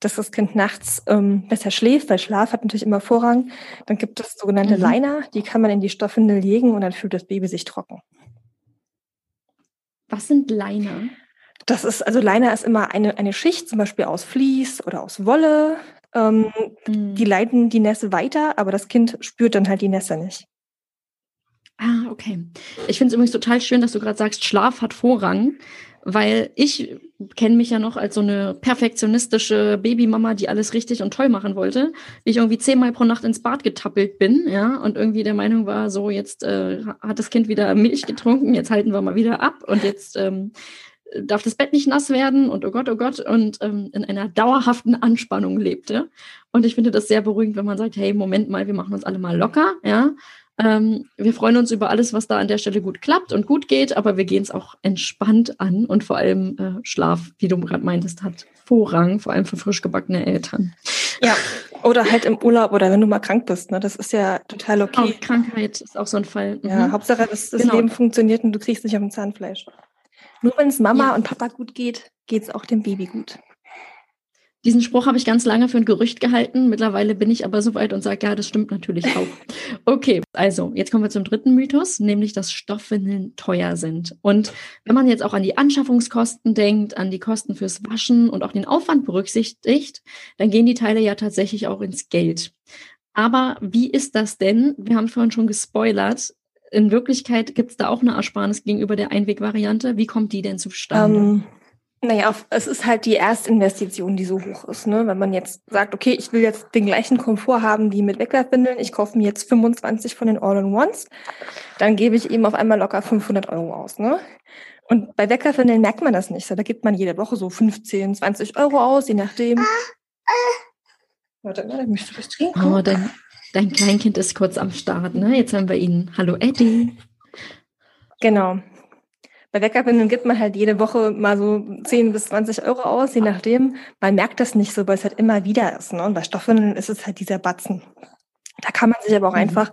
B: dass das Kind nachts ähm, besser schläft, weil Schlaf hat natürlich immer Vorrang, dann gibt es sogenannte mhm. Liner, die kann man in die Stoffwindel legen und dann fühlt das Baby sich trocken.
A: Was sind Liner?
B: Das ist, also Liner ist immer eine, eine Schicht, zum Beispiel aus Vlies oder aus Wolle. Ähm, mhm. Die leiten die Nässe weiter, aber das Kind spürt dann halt die Nässe nicht.
A: Ah, okay. Ich finde es übrigens total schön, dass du gerade sagst, Schlaf hat Vorrang, weil ich kenne mich ja noch als so eine perfektionistische Babymama, die alles richtig und toll machen wollte. Wie ich irgendwie zehnmal pro Nacht ins Bad getappelt bin, ja, und irgendwie der Meinung war, so jetzt äh, hat das Kind wieder Milch getrunken, jetzt halten wir mal wieder ab und jetzt ähm, darf das Bett nicht nass werden und oh Gott, oh Gott, und ähm, in einer dauerhaften Anspannung lebte. Und ich finde das sehr beruhigend, wenn man sagt, hey, Moment mal, wir machen uns alle mal locker, ja, ähm, wir freuen uns über alles, was da an der Stelle gut klappt und gut geht, aber wir gehen es auch entspannt an und vor allem äh, Schlaf, wie du gerade meintest, hat Vorrang, vor allem für frisch gebackene Eltern.
B: Ja, oder halt im Urlaub oder wenn du mal krank bist, ne? Das ist ja total okay.
A: Auch Krankheit ist auch so ein Fall.
B: Mhm. Ja, Hauptsache, dass das genau. Leben funktioniert und du kriegst nicht auf dem Zahnfleisch. Nur wenn es Mama ja. und Papa gut geht, geht es auch dem Baby gut.
A: Diesen Spruch habe ich ganz lange für ein Gerücht gehalten. Mittlerweile bin ich aber so weit und sage, ja, das stimmt natürlich auch. Okay, also jetzt kommen wir zum dritten Mythos, nämlich dass Stoffwindeln teuer sind. Und wenn man jetzt auch an die Anschaffungskosten denkt, an die Kosten fürs Waschen und auch den Aufwand berücksichtigt, dann gehen die Teile ja tatsächlich auch ins Geld. Aber wie ist das denn? Wir haben vorhin schon gespoilert. In Wirklichkeit gibt es da auch eine Ersparnis gegenüber der Einwegvariante. Wie kommt die denn zustande? Um ähm,
B: naja, es ist halt die Erstinvestition, die so hoch ist. Ne? Wenn man jetzt sagt, okay, ich will jetzt den gleichen Komfort haben wie mit Wegwerfwindeln, ich kaufe mir jetzt 25 von den All-in-Ones, dann gebe ich eben auf einmal locker 500 Euro aus. Ne? Und bei Wegwerfwindeln merkt man das nicht. Da gibt man jede Woche so 15, 20 Euro aus, je nachdem.
A: Warte, ne, möchtest du was trinken? Oh, dein, dein Kleinkind ist kurz am Start. Ne? Jetzt haben wir ihn. Hallo Eddie.
B: Genau. Bei Weckerbinden gibt man halt jede Woche mal so 10 bis 20 Euro aus, je nachdem. Man merkt das nicht so, weil es halt immer wieder ist. Ne? Und bei Stoffwindeln ist es halt dieser Batzen. Da kann man sich aber auch mhm. einfach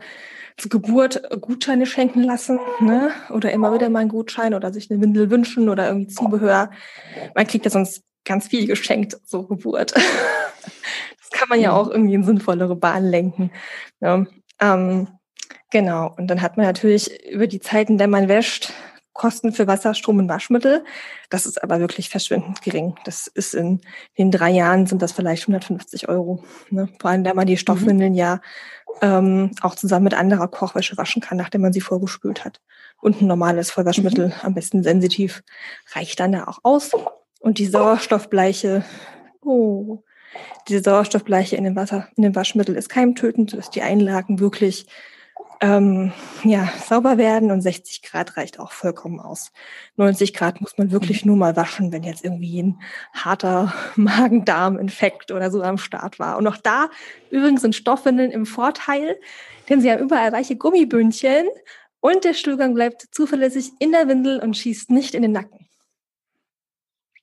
B: zur Geburt Gutscheine schenken lassen, ne? Oder immer wieder mal einen Gutschein oder sich eine Windel wünschen oder irgendwie Zubehör. Man kriegt ja sonst ganz viel geschenkt zur Geburt. das kann man ja auch irgendwie in sinnvollere Bahnen lenken. Ne? Ähm, genau. Und dann hat man natürlich über die Zeiten, der man wäscht, Kosten für Wasser, Strom und Waschmittel. Das ist aber wirklich verschwindend gering. Das ist in den drei Jahren sind das vielleicht 150 Euro. Ne? Vor allem, da man die Stoffwindeln mhm. ja ähm, auch zusammen mit anderer Kochwäsche waschen kann, nachdem man sie vorgespült hat. Und ein normales Vollwaschmittel, mhm. am besten sensitiv, reicht dann ja auch aus. Und die Sauerstoffbleiche, oh, diese Sauerstoffbleiche in dem Wasser, in dem Waschmittel ist keimtötend, sodass die Einlagen wirklich ähm, ja, sauber werden und 60 Grad reicht auch vollkommen aus. 90 Grad muss man wirklich nur mal waschen, wenn jetzt irgendwie ein harter Magen-Darm-Infekt oder so am Start war. Und auch da übrigens sind Stoffwindeln im Vorteil, denn sie haben überall weiche Gummibündchen und der Stuhlgang bleibt zuverlässig in der Windel und schießt nicht in den Nacken.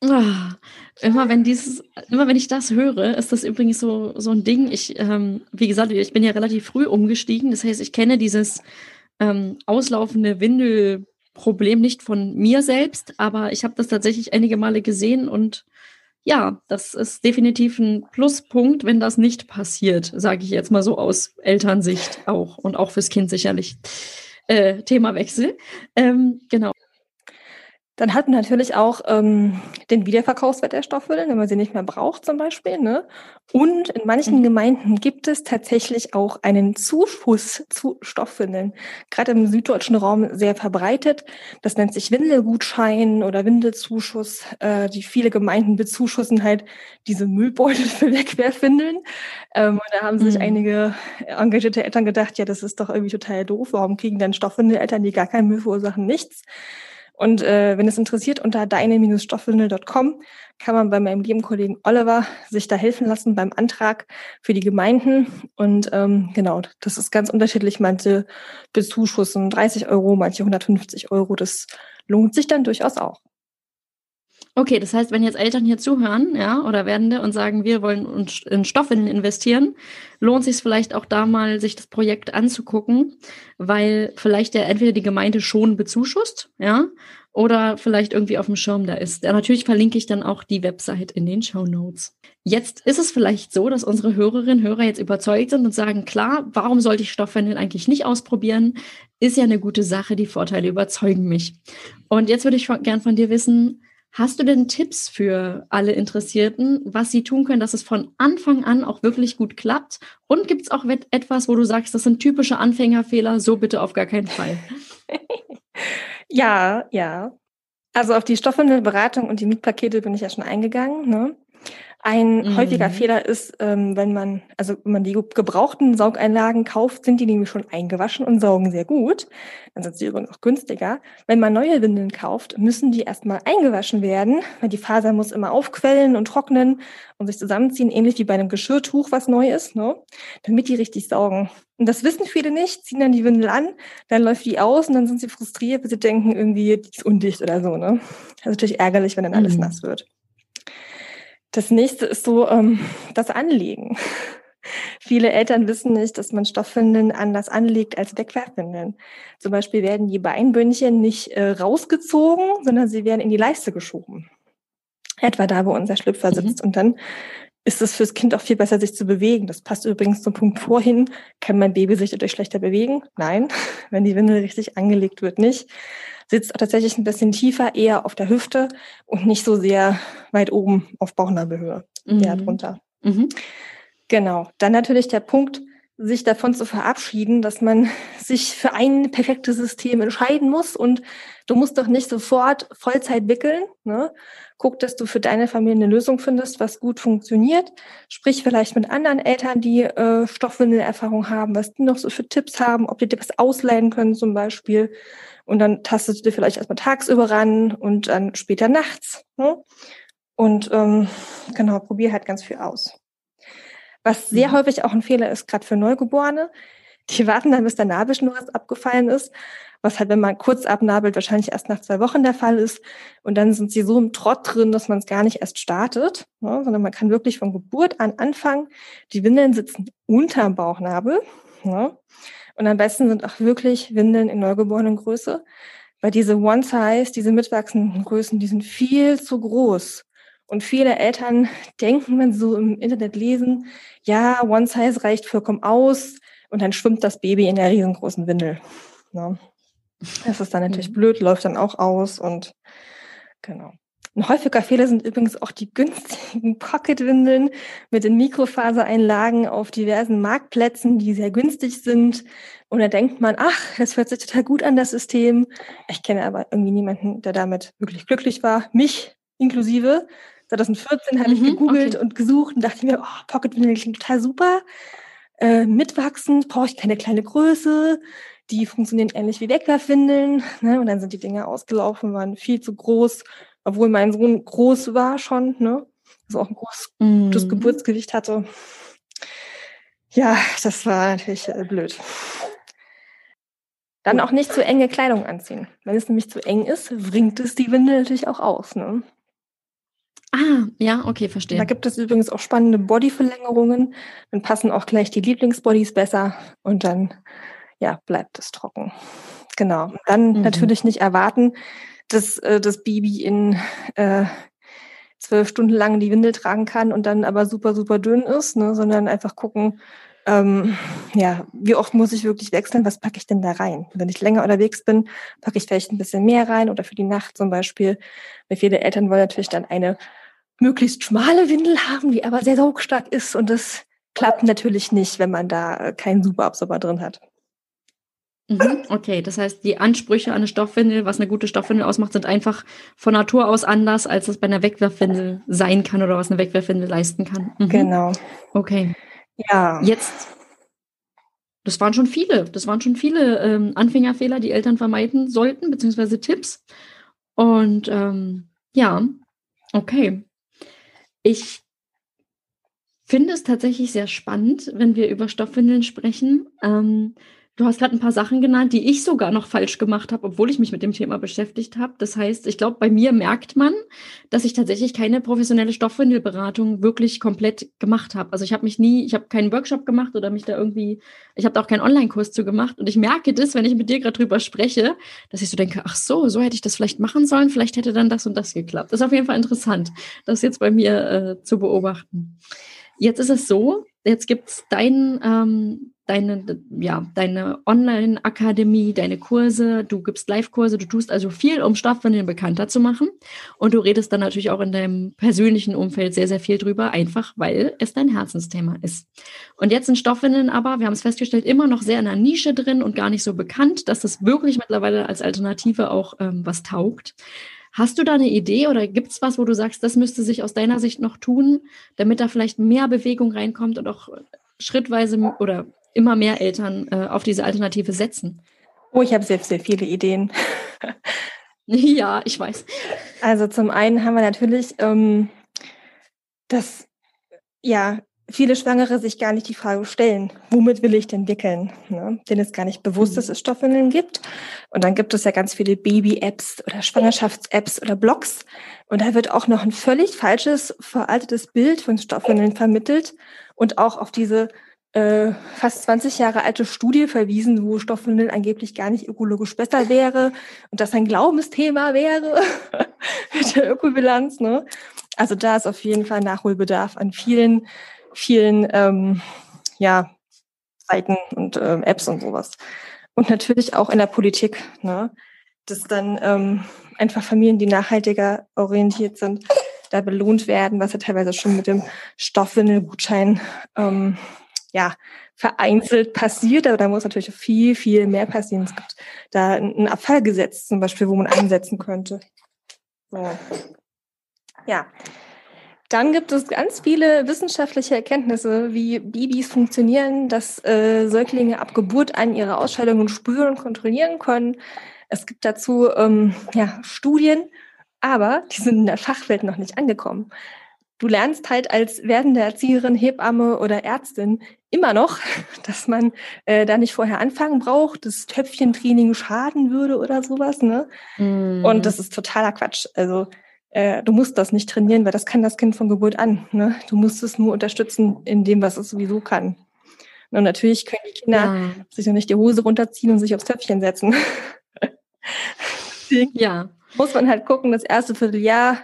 A: Ah, immer wenn dieses, immer wenn ich das höre, ist das übrigens so, so ein Ding. Ich, ähm, wie gesagt, ich bin ja relativ früh umgestiegen. Das heißt, ich kenne dieses ähm, auslaufende Windelproblem nicht von mir selbst, aber ich habe das tatsächlich einige Male gesehen und ja, das ist definitiv ein Pluspunkt, wenn das nicht passiert, sage ich jetzt mal so aus Elternsicht auch und auch fürs Kind sicherlich. Äh, Themawechsel. Ähm, genau.
B: Dann hat man natürlich auch ähm, den Wiederverkaufswert der Stoffwindeln, wenn man sie nicht mehr braucht zum Beispiel. Ne? Und in manchen mhm. Gemeinden gibt es tatsächlich auch einen Zuschuss zu Stoffwindeln. Gerade im süddeutschen Raum sehr verbreitet. Das nennt sich Windelgutschein oder Windelzuschuss. Äh, die viele Gemeinden bezuschussen halt diese Müllbeutel für Wegwerfwindeln. Ähm, und da haben sich mhm. einige engagierte Eltern gedacht, ja, das ist doch irgendwie total doof. Warum kriegen dann Stoffwindeleltern, die gar keinen Müll verursachen, nichts? Und äh, wenn es interessiert, unter deine-stoffwindel.com kann man bei meinem lieben Kollegen Oliver sich da helfen lassen beim Antrag für die Gemeinden. Und ähm, genau, das ist ganz unterschiedlich. Manche bezuschussen 30 Euro, manche 150 Euro. Das lohnt sich dann durchaus auch.
A: Okay, das heißt, wenn jetzt Eltern hier zuhören, ja, oder Werdende und sagen, wir wollen in Stoffwindeln investieren, lohnt sich vielleicht auch da mal, sich das Projekt anzugucken, weil vielleicht ja entweder die Gemeinde schon bezuschusst, ja, oder vielleicht irgendwie auf dem Schirm da ist. Ja, natürlich verlinke ich dann auch die Website in den Show Notes. Jetzt ist es vielleicht so, dass unsere Hörerinnen und Hörer jetzt überzeugt sind und sagen, klar, warum sollte ich Stoffwindeln eigentlich nicht ausprobieren? Ist ja eine gute Sache, die Vorteile überzeugen mich. Und jetzt würde ich gern von dir wissen, Hast du denn Tipps für alle Interessierten, was sie tun können, dass es von Anfang an auch wirklich gut klappt? Und gibt es auch etwas, wo du sagst, das sind typische Anfängerfehler, so bitte auf gar keinen Fall?
B: ja, ja. Also auf die Stoffwindelberatung und die Mietpakete bin ich ja schon eingegangen. Ne? Ein mhm. häufiger Fehler ist, ähm, wenn man, also wenn man die gebrauchten Saugeinlagen kauft, sind die nämlich schon eingewaschen und saugen sehr gut. Dann sind sie übrigens auch günstiger. Wenn man neue Windeln kauft, müssen die erstmal eingewaschen werden, weil die Faser muss immer aufquellen und trocknen und sich zusammenziehen, ähnlich wie bei einem Geschirrtuch, was neu ist, ne? damit die richtig saugen. Und das wissen viele nicht, ziehen dann die Windel an, dann läuft die aus und dann sind sie frustriert, weil sie denken, irgendwie, die ist undicht oder so. Ne? Das ist natürlich ärgerlich, wenn dann alles mhm. nass wird. Das nächste ist so ähm, das Anlegen. Viele Eltern wissen nicht, dass man Stoffwindeln anders anlegt als Wegwerfwindeln. Zum Beispiel werden die Beinbündchen nicht äh, rausgezogen, sondern sie werden in die Leiste geschoben. Etwa da, wo unser Schlüpfer mhm. sitzt. Und dann ist es fürs Kind auch viel besser, sich zu bewegen. Das passt übrigens zum Punkt vorhin. Kann mein Baby sich dadurch schlechter bewegen? Nein, wenn die Windel richtig angelegt wird, nicht sitzt tatsächlich ein bisschen tiefer, eher auf der Hüfte und nicht so sehr weit oben auf Bauchnabelhöhe, mhm. eher drunter. Mhm. Genau. Dann natürlich der Punkt, sich davon zu verabschieden, dass man sich für ein perfektes System entscheiden muss und du musst doch nicht sofort Vollzeit wickeln. Ne? Guck, dass du für deine Familie eine Lösung findest, was gut funktioniert. Sprich vielleicht mit anderen Eltern, die äh, Stoffwindelerfahrung haben, was die noch so für Tipps haben, ob die dir was ausleihen können zum Beispiel. Und dann tastest du dir vielleicht erstmal tagsüber ran und dann später nachts. Ne? Und ähm, genau, probier halt ganz viel aus. Was sehr mhm. häufig auch ein Fehler ist, gerade für Neugeborene, die warten dann, bis der Nabelschnur abgefallen ist, was halt, wenn man kurz abnabelt, wahrscheinlich erst nach zwei Wochen der Fall ist. Und dann sind sie so im Trott drin, dass man es gar nicht erst startet, ne? sondern man kann wirklich von Geburt an anfangen. Die Windeln sitzen unterm Bauchnabel. Ne? Und am besten sind auch wirklich Windeln in neugeborenen Größe, weil diese One-Size, diese mitwachsenden Größen, die sind viel zu groß. Und viele Eltern denken, wenn sie so im Internet lesen, ja, One-Size reicht vollkommen aus und dann schwimmt das Baby in der riesengroßen Windel. Ja. Ne? Das ist dann natürlich mhm. blöd, läuft dann auch aus und genau. Ein häufiger Fehler sind übrigens auch die günstigen Pocketwindeln mit den Mikrofasereinlagen auf diversen Marktplätzen, die sehr günstig sind. Und da denkt man, ach, das hört sich total gut an, das System. Ich kenne aber irgendwie niemanden, der damit wirklich glücklich war. Mich inklusive. 2014 habe mhm, ich gegoogelt okay. und gesucht und dachte mir, oh, Pocketwindeln klingt total super. Äh, mitwachsend, brauche ich keine kleine Größe. Die funktionieren ähnlich wie Wegwerfwindeln. Ne? Und dann sind die Dinge ausgelaufen, waren viel zu groß obwohl mein Sohn groß war schon, ne? Also auch ein großes mm. Geburtsgewicht hatte. Ja, das war natürlich äh, blöd. Dann auch nicht zu enge Kleidung anziehen. Wenn es nämlich zu eng ist, bringt es die Windel natürlich auch aus. Ne?
A: Ah, ja, okay, verstehe.
B: Da gibt es übrigens auch spannende Bodyverlängerungen. Dann passen auch gleich die Lieblingsbodies besser und dann ja, bleibt es trocken. Genau. Dann mhm. natürlich nicht erwarten, dass äh, das Baby in äh, zwölf Stunden lang die Windel tragen kann und dann aber super, super dünn ist, ne, sondern einfach gucken, ähm, ja, wie oft muss ich wirklich wechseln, was packe ich denn da rein? Wenn ich länger unterwegs bin, packe ich vielleicht ein bisschen mehr rein oder für die Nacht zum Beispiel. Weil viele Eltern wollen natürlich dann eine möglichst schmale Windel haben, die aber sehr saugstark ist und das klappt natürlich nicht, wenn man da keinen Superabsorber drin hat.
A: Mhm, okay, das heißt, die Ansprüche an eine Stoffwindel, was eine gute Stoffwindel ausmacht, sind einfach von Natur aus anders, als es bei einer Wegwerfwindel sein kann oder was eine Wegwerfwindel leisten kann.
B: Mhm. Genau.
A: Okay. Ja. Jetzt, das waren schon viele, das waren schon viele ähm, Anfängerfehler, die Eltern vermeiden sollten, beziehungsweise Tipps. Und ähm, ja, okay. Ich finde es tatsächlich sehr spannend, wenn wir über Stoffwindeln sprechen. Ähm, Du hast gerade ein paar Sachen genannt, die ich sogar noch falsch gemacht habe, obwohl ich mich mit dem Thema beschäftigt habe. Das heißt, ich glaube, bei mir merkt man, dass ich tatsächlich keine professionelle Stoffwindelberatung wirklich komplett gemacht habe. Also ich habe mich nie, ich habe keinen Workshop gemacht oder mich da irgendwie, ich habe da auch keinen Online-Kurs zu gemacht. Und ich merke das, wenn ich mit dir gerade drüber spreche, dass ich so denke, ach so, so hätte ich das vielleicht machen sollen, vielleicht hätte dann das und das geklappt. Das ist auf jeden Fall interessant, das jetzt bei mir äh, zu beobachten. Jetzt ist es so, jetzt gibt es dein, ähm, deine, ja, deine Online-Akademie, deine Kurse, du gibst Live-Kurse, du tust also viel, um Stoffwindeln bekannter zu machen. Und du redest dann natürlich auch in deinem persönlichen Umfeld sehr, sehr viel drüber, einfach weil es dein Herzensthema ist. Und jetzt sind Stoffwindeln aber, wir haben es festgestellt, immer noch sehr in der Nische drin und gar nicht so bekannt, dass das wirklich mittlerweile als Alternative auch ähm, was taugt. Hast du da eine Idee oder gibt es was, wo du sagst, das müsste sich aus deiner Sicht noch tun, damit da vielleicht mehr Bewegung reinkommt und auch schrittweise oder immer mehr Eltern äh, auf diese Alternative setzen?
B: Oh, ich habe sehr, sehr viele Ideen.
A: ja, ich weiß.
B: Also zum einen haben wir natürlich ähm, das, ja, viele Schwangere sich gar nicht die Frage stellen, womit will ich denn wickeln? Ne? Denen ist gar nicht bewusst, dass mhm. es Stoffwindeln gibt. Und dann gibt es ja ganz viele Baby-Apps oder Schwangerschafts-Apps oder Blogs. Und da wird auch noch ein völlig falsches, veraltetes Bild von Stoffwindeln vermittelt und auch auf diese äh, fast 20 Jahre alte Studie verwiesen, wo Stoffwindeln angeblich gar nicht ökologisch besser wäre und das ein Glaubensthema wäre mit der Ökobilanz. Ne? Also da ist auf jeden Fall Nachholbedarf an vielen, vielen ähm, ja, Seiten und ähm, Apps und sowas. Und natürlich auch in der Politik, ne? dass dann ähm, einfach Familien, die nachhaltiger orientiert sind, da belohnt werden, was ja teilweise schon mit dem Stoffwindelgutschein ähm, ja, vereinzelt passiert, aber da muss natürlich viel, viel mehr passieren. Es gibt da ein Abfallgesetz zum Beispiel, wo man einsetzen könnte. So. Ja. Dann gibt es ganz viele wissenschaftliche Erkenntnisse, wie Babys funktionieren, dass äh, Säuglinge ab Geburt an ihre Ausscheidungen spüren und kontrollieren können. Es gibt dazu ähm, ja, Studien, aber die sind in der Fachwelt noch nicht angekommen du lernst halt als werdende Erzieherin, Hebamme oder Ärztin immer noch, dass man äh, da nicht vorher anfangen braucht, das Töpfchentraining schaden würde oder sowas. Ne? Mm. Und das ist totaler Quatsch. Also äh, du musst das nicht trainieren, weil das kann das Kind von Geburt an. Ne? Du musst es nur unterstützen in dem, was es sowieso kann. Und natürlich können die Kinder ja. sich noch nicht die Hose runterziehen und sich aufs Töpfchen setzen. ja. Muss man halt gucken, das erste Vierteljahr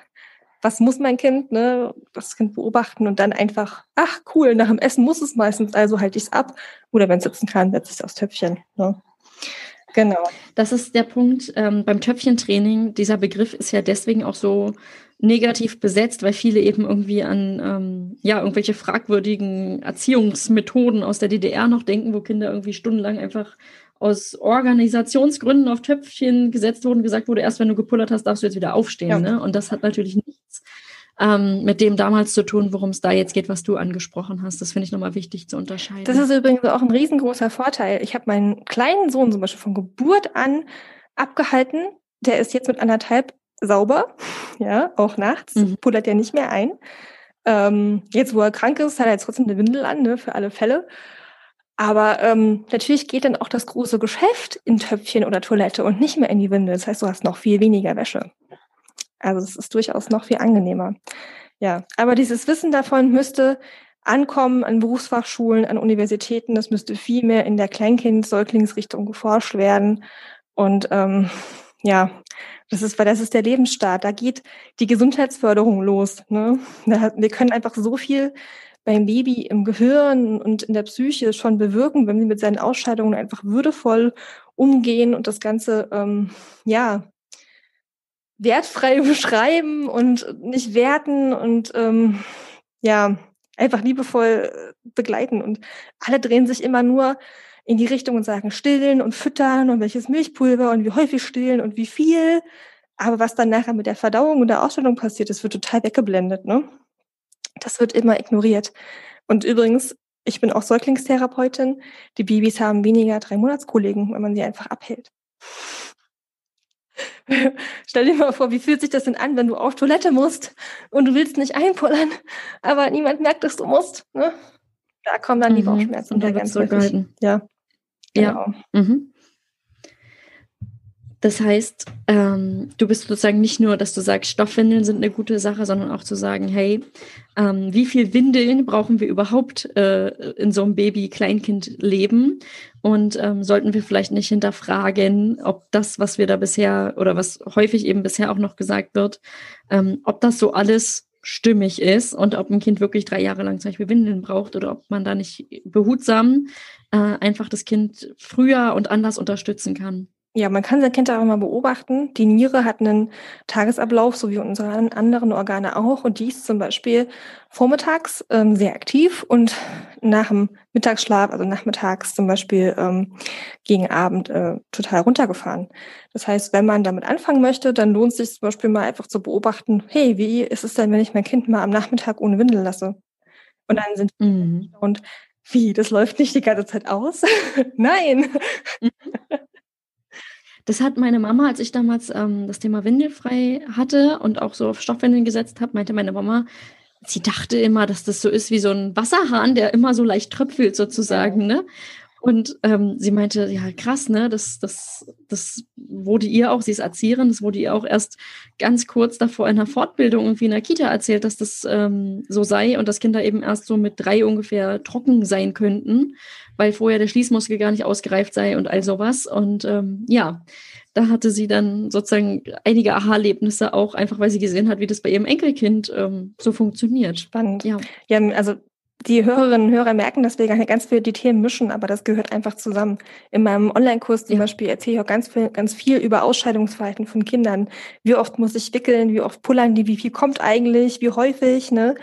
B: was muss mein Kind, ne, das Kind beobachten und dann einfach, ach cool, nach dem Essen muss es meistens, also halte ich es ab. Oder wenn es sitzen kann, setze ich es aufs Töpfchen. Ne?
A: Genau. Das ist der Punkt ähm, beim Töpfchentraining. Dieser Begriff ist ja deswegen auch so negativ besetzt, weil viele eben irgendwie an ähm, ja irgendwelche fragwürdigen Erziehungsmethoden aus der DDR noch denken, wo Kinder irgendwie stundenlang einfach aus Organisationsgründen auf Töpfchen gesetzt wurden, gesagt wurde, erst wenn du gepullert hast, darfst du jetzt wieder aufstehen. Ja. Ne? Und das hat natürlich nichts ähm, mit dem damals zu tun, worum es da jetzt geht, was du angesprochen hast. Das finde ich nochmal wichtig zu unterscheiden.
B: Das ist übrigens auch ein riesengroßer Vorteil. Ich habe meinen kleinen Sohn zum Beispiel von Geburt an abgehalten. Der ist jetzt mit anderthalb sauber, ja, auch nachts, mhm. pullert ja nicht mehr ein. Ähm, jetzt, wo er krank ist, hat er jetzt trotzdem eine Windel an, ne, für alle Fälle. Aber ähm, natürlich geht dann auch das große Geschäft in Töpfchen oder Toilette und nicht mehr in die Windel. Das heißt, du hast noch viel weniger Wäsche. Also es ist durchaus noch viel angenehmer. Ja, aber dieses Wissen davon müsste ankommen an Berufsfachschulen, an Universitäten. Das müsste viel mehr in der Kleinkind-Säuglingsrichtung geforscht werden. Und ähm, ja, das ist, weil das ist der Lebensstart. Da geht die Gesundheitsförderung los. Ne? wir können einfach so viel beim Baby im Gehirn und in der Psyche schon bewirken, wenn wir mit seinen Ausscheidungen einfach würdevoll umgehen und das Ganze, ähm, ja, wertfrei beschreiben und nicht werten und ähm, ja, einfach liebevoll äh, begleiten. Und alle drehen sich immer nur in die Richtung und sagen stillen und füttern und welches Milchpulver und wie häufig stillen und wie viel. Aber was dann nachher mit der Verdauung und der Ausstellung passiert, das wird total weggeblendet. Ne? Das wird immer ignoriert. Und übrigens, ich bin auch Säuglingstherapeutin. Die Babys haben weniger drei Monatskollegen, wenn man sie einfach abhält. Stell dir mal vor, wie fühlt sich das denn an, wenn du auf Toilette musst und du willst nicht einpullern, aber niemand merkt, dass du musst. Ne? Da kommen dann die mhm. Bauchschmerzen
A: und ganz häufig. Ja. Genau. Ja. Mhm. Das heißt, ähm, du bist sozusagen nicht nur, dass du sagst, Stoffwindeln sind eine gute Sache, sondern auch zu sagen, hey, ähm, wie viel Windeln brauchen wir überhaupt äh, in so einem Baby-Kleinkind-Leben? Und ähm, sollten wir vielleicht nicht hinterfragen, ob das, was wir da bisher oder was häufig eben bisher auch noch gesagt wird, ähm, ob das so alles stimmig ist und ob ein Kind wirklich drei Jahre lang zum Beispiel Windeln braucht oder ob man da nicht behutsam äh, einfach das Kind früher und anders unterstützen kann.
B: Ja, man kann sein Kind auch mal beobachten. Die Niere hat einen Tagesablauf, so wie unsere anderen Organe auch. Und die ist zum Beispiel vormittags ähm, sehr aktiv und nach dem Mittagsschlaf, also nachmittags zum Beispiel ähm, gegen Abend äh, total runtergefahren. Das heißt, wenn man damit anfangen möchte, dann lohnt es sich zum Beispiel mal einfach zu beobachten, hey, wie ist es denn, wenn ich mein Kind mal am Nachmittag ohne Windel lasse? Und dann sind mhm. und wie, das läuft nicht die ganze Zeit aus? Nein.
A: Das hat meine Mama, als ich damals ähm, das Thema Windelfrei hatte und auch so auf Stoffwindeln gesetzt habe, meinte meine Mama, sie dachte immer, dass das so ist wie so ein Wasserhahn, der immer so leicht tröpfelt sozusagen, ne? Und ähm, sie meinte, ja, krass, ne? Das, das, das wurde ihr auch, sie ist Erzieherin, das wurde ihr auch erst ganz kurz davor in einer Fortbildung irgendwie in der Kita erzählt, dass das ähm, so sei und dass Kinder eben erst so mit drei ungefähr trocken sein könnten weil vorher der Schließmuskel gar nicht ausgereift sei und all sowas. Und ähm, ja, da hatte sie dann sozusagen einige Aha-Erlebnisse auch, einfach weil sie gesehen hat, wie das bei ihrem Enkelkind ähm, so funktioniert.
B: Spannend. Ja. ja, also die Hörerinnen und Hörer merken, dass wir ganz viel die Themen mischen, aber das gehört einfach zusammen. In meinem Online-Kurs zum ja. Beispiel erzähle ich auch ganz viel, ganz viel über Ausscheidungsverhalten von Kindern. Wie oft muss ich wickeln, wie oft pullern die, wie viel kommt eigentlich, wie häufig, ne?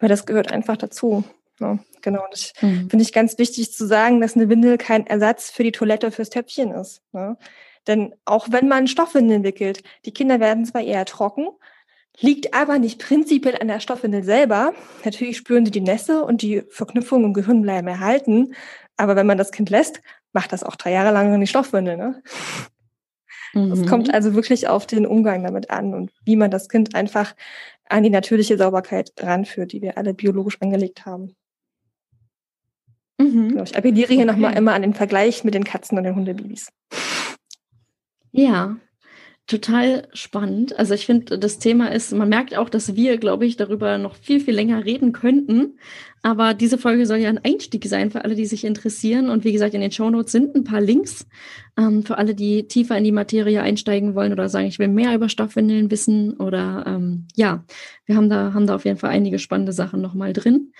B: Weil das gehört einfach dazu. Ne? Genau. Und ich mhm. finde ich ganz wichtig zu sagen, dass eine Windel kein Ersatz für die Toilette fürs Töpfchen ist. Ne? Denn auch wenn man Stoffwindeln wickelt, die Kinder werden zwar eher trocken, liegt aber nicht prinzipiell an der Stoffwindel selber. Natürlich spüren sie die Nässe und die Verknüpfungen im Gehirn bleiben erhalten. Aber wenn man das Kind lässt, macht das auch drei Jahre lang in die Stoffwindel. Ne? Es mhm. kommt also wirklich auf den Umgang damit an und wie man das Kind einfach an die natürliche Sauberkeit ranführt, die wir alle biologisch angelegt haben. Mhm. Genau, ich appelliere hier okay. nochmal immer an den Vergleich mit den Katzen und den Hundebabys.
A: Ja, total spannend. Also ich finde, das Thema ist, man merkt auch, dass wir, glaube ich, darüber noch viel, viel länger reden könnten. Aber diese Folge soll ja ein Einstieg sein für alle, die sich interessieren. Und wie gesagt, in den Shownotes sind ein paar Links ähm, für alle, die tiefer in die Materie einsteigen wollen oder sagen, ich will mehr über Stoffwindeln wissen. Oder ähm, ja, wir haben da, haben da auf jeden Fall einige spannende Sachen nochmal drin.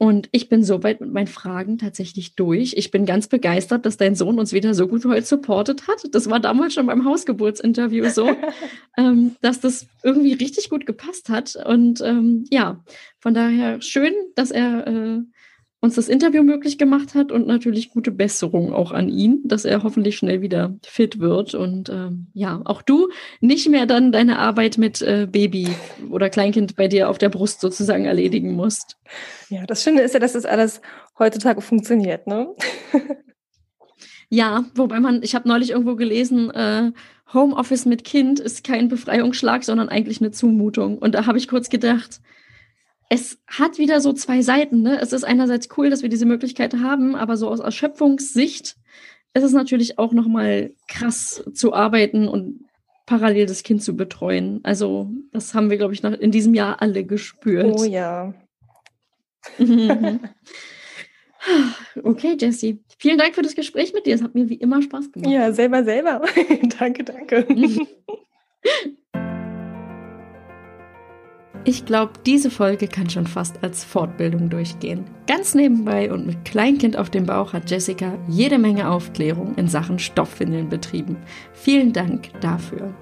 A: Und ich bin soweit mit meinen Fragen tatsächlich durch. Ich bin ganz begeistert, dass dein Sohn uns wieder so gut heute supportet hat. Das war damals schon beim Hausgeburtsinterview so, ähm, dass das irgendwie richtig gut gepasst hat. Und ähm, ja, von daher schön, dass er äh, uns das Interview möglich gemacht hat und natürlich gute Besserung auch an ihn, dass er hoffentlich schnell wieder fit wird und ähm, ja, auch du nicht mehr dann deine Arbeit mit äh, Baby oder Kleinkind bei dir auf der Brust sozusagen erledigen musst.
B: Ja, das Schöne ist ja, dass das alles heutzutage funktioniert, ne?
A: ja, wobei man, ich habe neulich irgendwo gelesen, äh, Homeoffice mit Kind ist kein Befreiungsschlag, sondern eigentlich eine Zumutung. Und da habe ich kurz gedacht, es hat wieder so zwei Seiten. Ne? Es ist einerseits cool, dass wir diese Möglichkeit haben, aber so aus Erschöpfungssicht ist es natürlich auch nochmal krass zu arbeiten und parallel das Kind zu betreuen. Also das haben wir, glaube ich, in diesem Jahr alle gespürt.
B: Oh ja.
A: okay, Jessie. Vielen Dank für das Gespräch mit dir. Es hat mir wie immer Spaß gemacht.
B: Ja, selber, selber. danke, danke.
A: Ich glaube, diese Folge kann schon fast als Fortbildung durchgehen. Ganz nebenbei und mit Kleinkind auf dem Bauch hat Jessica jede Menge Aufklärung in Sachen Stoffwindeln betrieben. Vielen Dank dafür.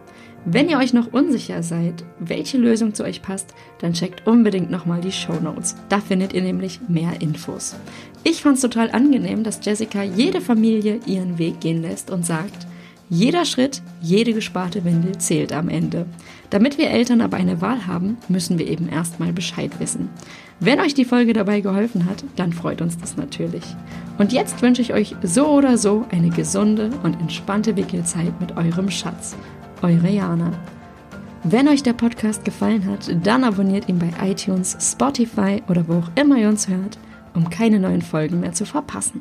A: Wenn ihr euch noch unsicher seid, welche Lösung zu euch passt, dann checkt unbedingt nochmal die Show Notes. Da findet ihr nämlich mehr Infos. Ich fand es total angenehm, dass Jessica jede Familie ihren Weg gehen lässt und sagt, jeder Schritt, jede gesparte Windel zählt am Ende. Damit wir Eltern aber eine Wahl haben, müssen wir eben erstmal Bescheid wissen. Wenn euch die Folge dabei geholfen hat, dann freut uns das natürlich. Und jetzt wünsche ich euch so oder so eine gesunde und entspannte Wickelzeit mit eurem Schatz. Eure Jana. Wenn euch der Podcast gefallen hat, dann abonniert ihn bei iTunes, Spotify oder wo auch immer ihr uns hört, um keine neuen Folgen mehr zu verpassen.